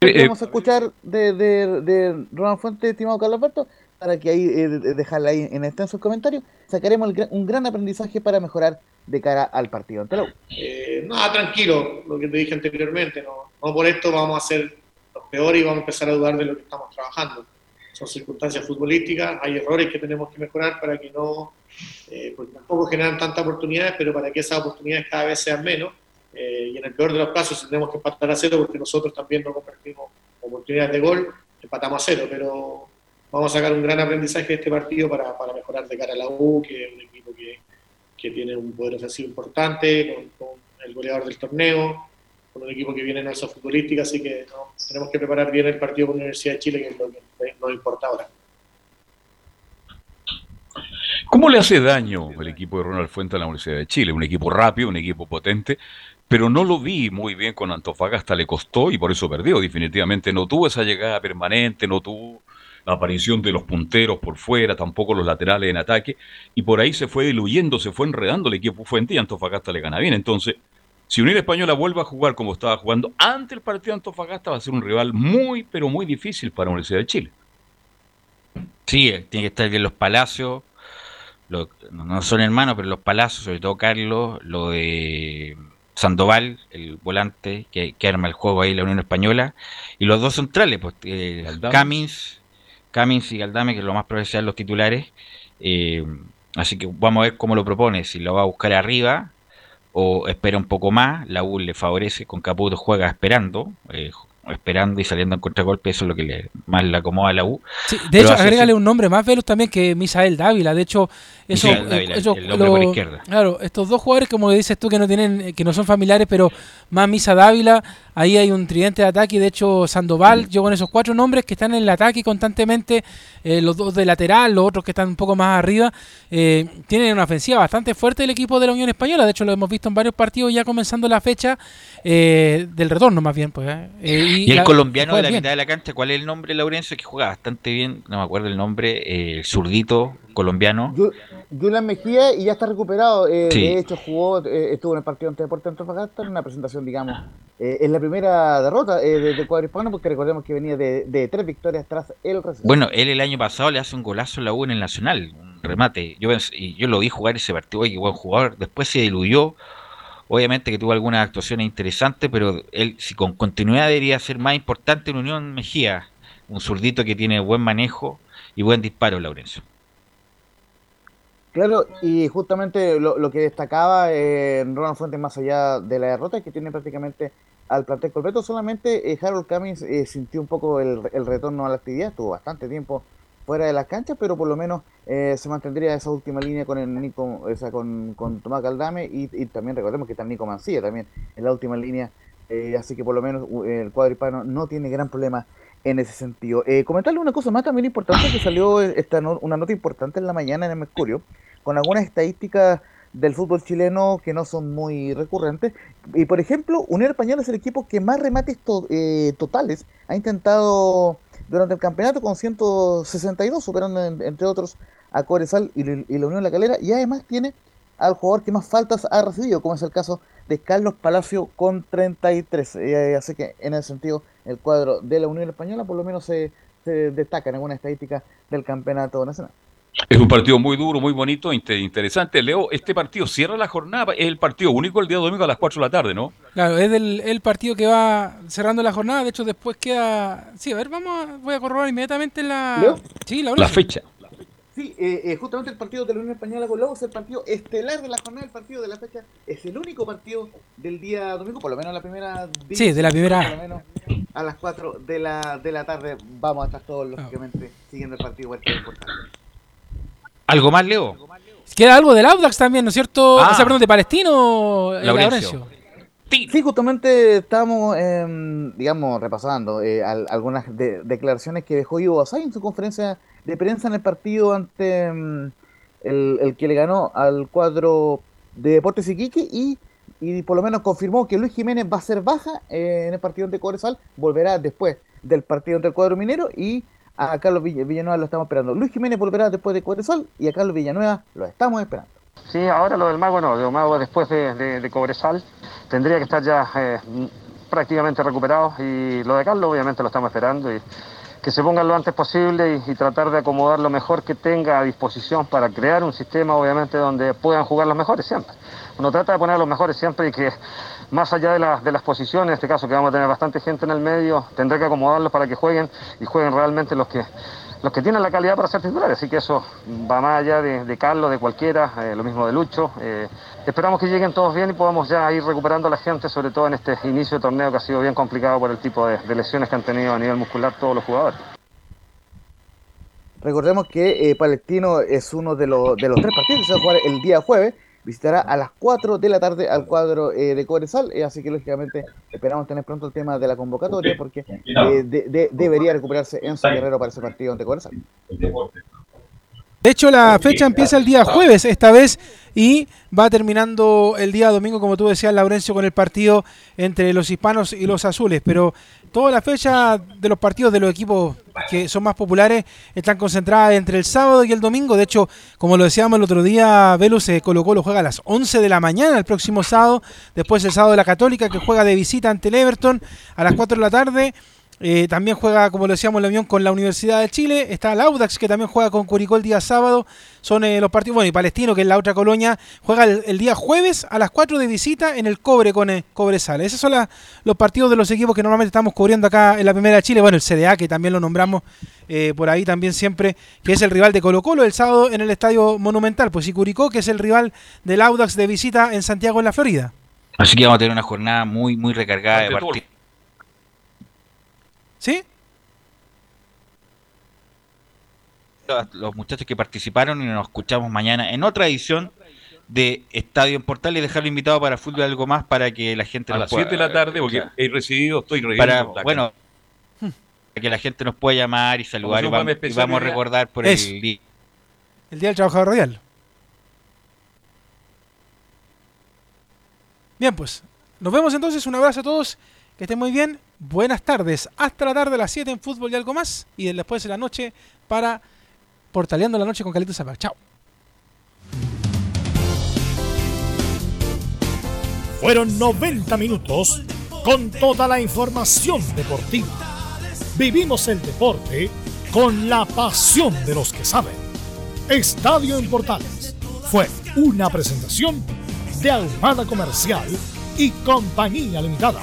Eh, vamos a escuchar de, de, de Ronald Fuente, estimado Carlos Alberto, para que ahí eh, dejarla ahí en extensos comentarios. Sacaremos un gran aprendizaje para mejorar de cara al partido ante eh, nada, tranquilo, lo que te dije anteriormente, no, no por esto vamos a ser los peores y vamos a empezar a dudar de lo que estamos trabajando. Son circunstancias futbolísticas, hay errores que tenemos que mejorar para que no, eh, porque tampoco generan tantas oportunidades, pero para que esas oportunidades cada vez sean menos. Eh, y en el peor de los casos tenemos que empatar a cero porque nosotros también no convertimos oportunidades de gol, empatamos a cero, pero vamos a sacar un gran aprendizaje de este partido para, para mejorar de cara a la U, que es un equipo que, que tiene un poder ofensivo importante, con, el goleador del torneo, con un equipo que viene en alza futbolística, así que tenemos que preparar bien el partido con la Universidad de Chile, que es lo que nos importa ahora. ¿Cómo le hace daño el equipo de Ronald Fuente a la Universidad de Chile? Un equipo rápido, un equipo potente, pero no lo vi muy bien con Antofagasta, le costó y por eso perdió. Definitivamente no tuvo esa llegada permanente, no tuvo la aparición de los punteros por fuera, tampoco los laterales en ataque, y por ahí se fue diluyendo, se fue enredando el equipo Fuente y Antofagasta le gana bien. Entonces, si Unión Española vuelve a jugar como estaba jugando ante el partido de Antofagasta, va a ser un rival muy, pero muy difícil para la Universidad de Chile. Sí, eh, tiene que estar bien los Palacios, no son hermanos, pero los Palacios, sobre todo Carlos, lo de Sandoval, el volante que, arma el juego ahí la Unión Española, y los dos centrales, pues eh, Camins Camins y Galdame, que es lo más probable sean los titulares. Eh, así que vamos a ver cómo lo propone, si lo va a buscar arriba o espera un poco más. La U le favorece, con Caputo juega esperando, eh, esperando y saliendo en contragolpe, eso es lo que le, más le acomoda a la U. de hecho, agrégale un nombre más veloz también que Misael Dávila. De hecho, eso, el izquierda. Claro, estos dos jugadores, como dices tú, que no tienen, que no son familiares, pero más Misa Dávila, ahí hay un tridente de ataque. De hecho, Sandoval, yo con esos cuatro nombres que están en el ataque constantemente, eh, los dos de lateral, los otros que están un poco más arriba, eh, tienen una ofensiva bastante fuerte el equipo de la Unión Española. De hecho, lo hemos visto en varios partidos ya comenzando la fecha eh, del retorno, más bien. pues y, el colombiano de la mitad de la cancha, ¿cuál es el nombre, Laurencio? Que juega bastante bien, no me acuerdo el nombre, el zurdito colombiano. Julián Mejía y ya está recuperado. Eh, de hecho, jugó, eh, estuvo en el partido ante Deportes Antofagasta en una presentación, digamos, eh, en la primera derrota del cuadro hispano, porque recordemos que venía de, tres victorias tras el receso. Bueno, él el año pasado le hace un golazo a la U en el Nacional, un remate. Yo, yo lo vi jugar ese partido, y buen jugador. Después se diluyó. Obviamente que tuvo algunas actuaciones interesantes, pero él, si con continuidad, debería ser más importante en Unión Mejía. Un zurdito que tiene buen manejo y buen disparo, Laurencio. Claro, y justamente lo, lo que destacaba eh, Ronald Fuentes más allá de la derrota que tiene prácticamente al plantel completo, solamente eh, Harold Cummings eh, sintió un poco el, retorno a la actividad, estuvo bastante tiempo fuera de las canchas, pero por lo menos eh, se mantendría esa última línea con el Nico, o sea, con, con Tomás Caldame y, también recordemos que está Nico Mancilla también en la última línea, eh, así que por lo menos el cuadro no tiene gran problema en ese sentido. Eh, comentarle una cosa más también importante que salió esta no- una nota importante en la mañana en el Mercurio con algunas estadísticas del fútbol chileno que no son muy recurrentes. Y por ejemplo, Unión Española es el equipo que más remates eh, totales ha intentado durante el campeonato con 162, superando en- entre otros a Cobresal y, y la Unión La Calera. Y además tiene al jugador que más faltas ha recibido, como es el caso de Carlos Palacio con 33. Eh, así que en ese sentido, el cuadro de la Unión Española por lo menos se, se destaca en alguna estadística del campeonato nacional. Es un partido muy duro, muy bonito, inte- interesante. Leo, este partido cierra la jornada, es el partido único el día domingo a las 4 de la tarde, ¿no? Claro, es el, el partido que va cerrando la jornada. De hecho, después queda. Sí, a ver, vamos. a- Voy a corroborar inmediatamente la. ¿Leo? Sí, la, La fecha. Sí, eh, eh, justamente el partido de la Unión Española con Lobos es el partido estelar de la jornada, el partido de la fecha. Es el único partido del día domingo, por lo menos la primera. Sí, de la primera. Por lo menos a las 4 de la, de la tarde vamos a estar todos, lógicamente, siguiendo el partido. importante. ¿Algo más, Leo? Queda algo del Audax también, ¿no es cierto? Ah. O sea, perdón, de Palestino, eh, Laurencio. Laurencio. Sí, justamente estábamos, em, digamos, repasando eh, al- algunas de- declaraciones que dejó Ivo Basay en su conferencia de prensa en el partido ante em, el, el que le ganó al cuadro de Deportes Iquique y, y por lo menos confirmó que Luis Jiménez va a ser baja eh, en el partido ante Cobresal, volverá después del partido ante el cuadro minero y a Carlos Vill- Villanueva lo estamos esperando. Luis Jiménez volverá después de Cobresal y a Carlos Villanueva lo estamos esperando. Sí, ahora lo del mago no, lo del mago después de, de- Cobresal tendría que estar ya eh, prácticamente recuperado y lo de Carlos obviamente lo estamos esperando y que se ponga lo antes posible y, tratar de acomodar lo mejor que tenga a disposición para crear un sistema obviamente donde puedan jugar los mejores siempre. Uno trata de poner a los mejores siempre y que más allá de, las- de las posiciones, en este caso que vamos a tener bastante gente en el medio, tendré que acomodarlos para que jueguen y jueguen realmente los que los que tienen la calidad para ser titulares, así que eso va más allá de, Carlos, de cualquiera, eh, lo mismo de Lucho. eh, esperamos que lleguen todos bien y podamos ya ir recuperando a la gente, sobre todo en este inicio de torneo que ha sido bien complicado por el tipo de, de lesiones que han tenido a nivel muscular todos los jugadores. Recordemos que eh, Palestino es uno de los, de los tres partidos que se va a jugar el día jueves. Visitará a las 4 de la tarde al cuadro eh, de Cobresal. eh, así que, lógicamente, esperamos tener pronto el tema de la convocatoria porque eh, de- de- debería recuperarse Enzo Guerrero para ese partido ante Cobresal. De hecho, la fecha empieza el día jueves esta vez y va terminando el día domingo, como tú decías, Laurencio, con el partido entre los hispanos y los azules. Pero toda la fecha de los partidos de los equipos que son más populares están concentradas entre el sábado y el domingo. De hecho, como lo decíamos el otro día, Velus se colocó, lo juega a las 11 de la mañana el próximo sábado. Después el sábado de la Católica, que juega de visita ante el Everton a las 4 de la tarde. Eh, también juega, como lo decíamos, la Unión con la Universidad de Chile. Está el Audax, que también juega con Curicó el día sábado. Son eh, los partidos. Bueno, y Palestino, que es la otra colonia, juega el, el día jueves a las 4 de visita en el Cobre con eh, Cobresal. Esos son la- los partidos de los equipos que normalmente estamos cubriendo acá en la Primera de Chile. Bueno, el CDA, que también lo nombramos eh, por ahí también siempre, que es el rival de Colo Colo el sábado en el Estadio Monumental. Pues y Curicó, que es el rival del Audax de visita en Santiago, en la Florida. Así que vamos a tener una jornada muy, muy recargada de partidos. ¿Sí? Los muchachos que participaron y nos escuchamos mañana en otra edición de Estadio en Portal y dejarlo invitado para fútbol algo más para que la gente A las pueda- 7 de la tarde, porque he recibido, estoy para, bueno, para que la gente nos pueda llamar y saludar y, Vamos a y vamos recordar por Eso. el día. El Día del Trabajador Radial. Bien, pues. Nos vemos entonces. Un abrazo a todos. Que estén muy bien. Buenas tardes. Hasta la tarde a las 7 en fútbol y algo más. Y después de la noche para Portaleando la Noche con Calito Zapag. Chao. Fueron 90 minutos con toda la información deportiva. Vivimos el deporte con la pasión de los que saben. Estadio en Portales fue una presentación de Ahumada Comercial y Compañía Limitada.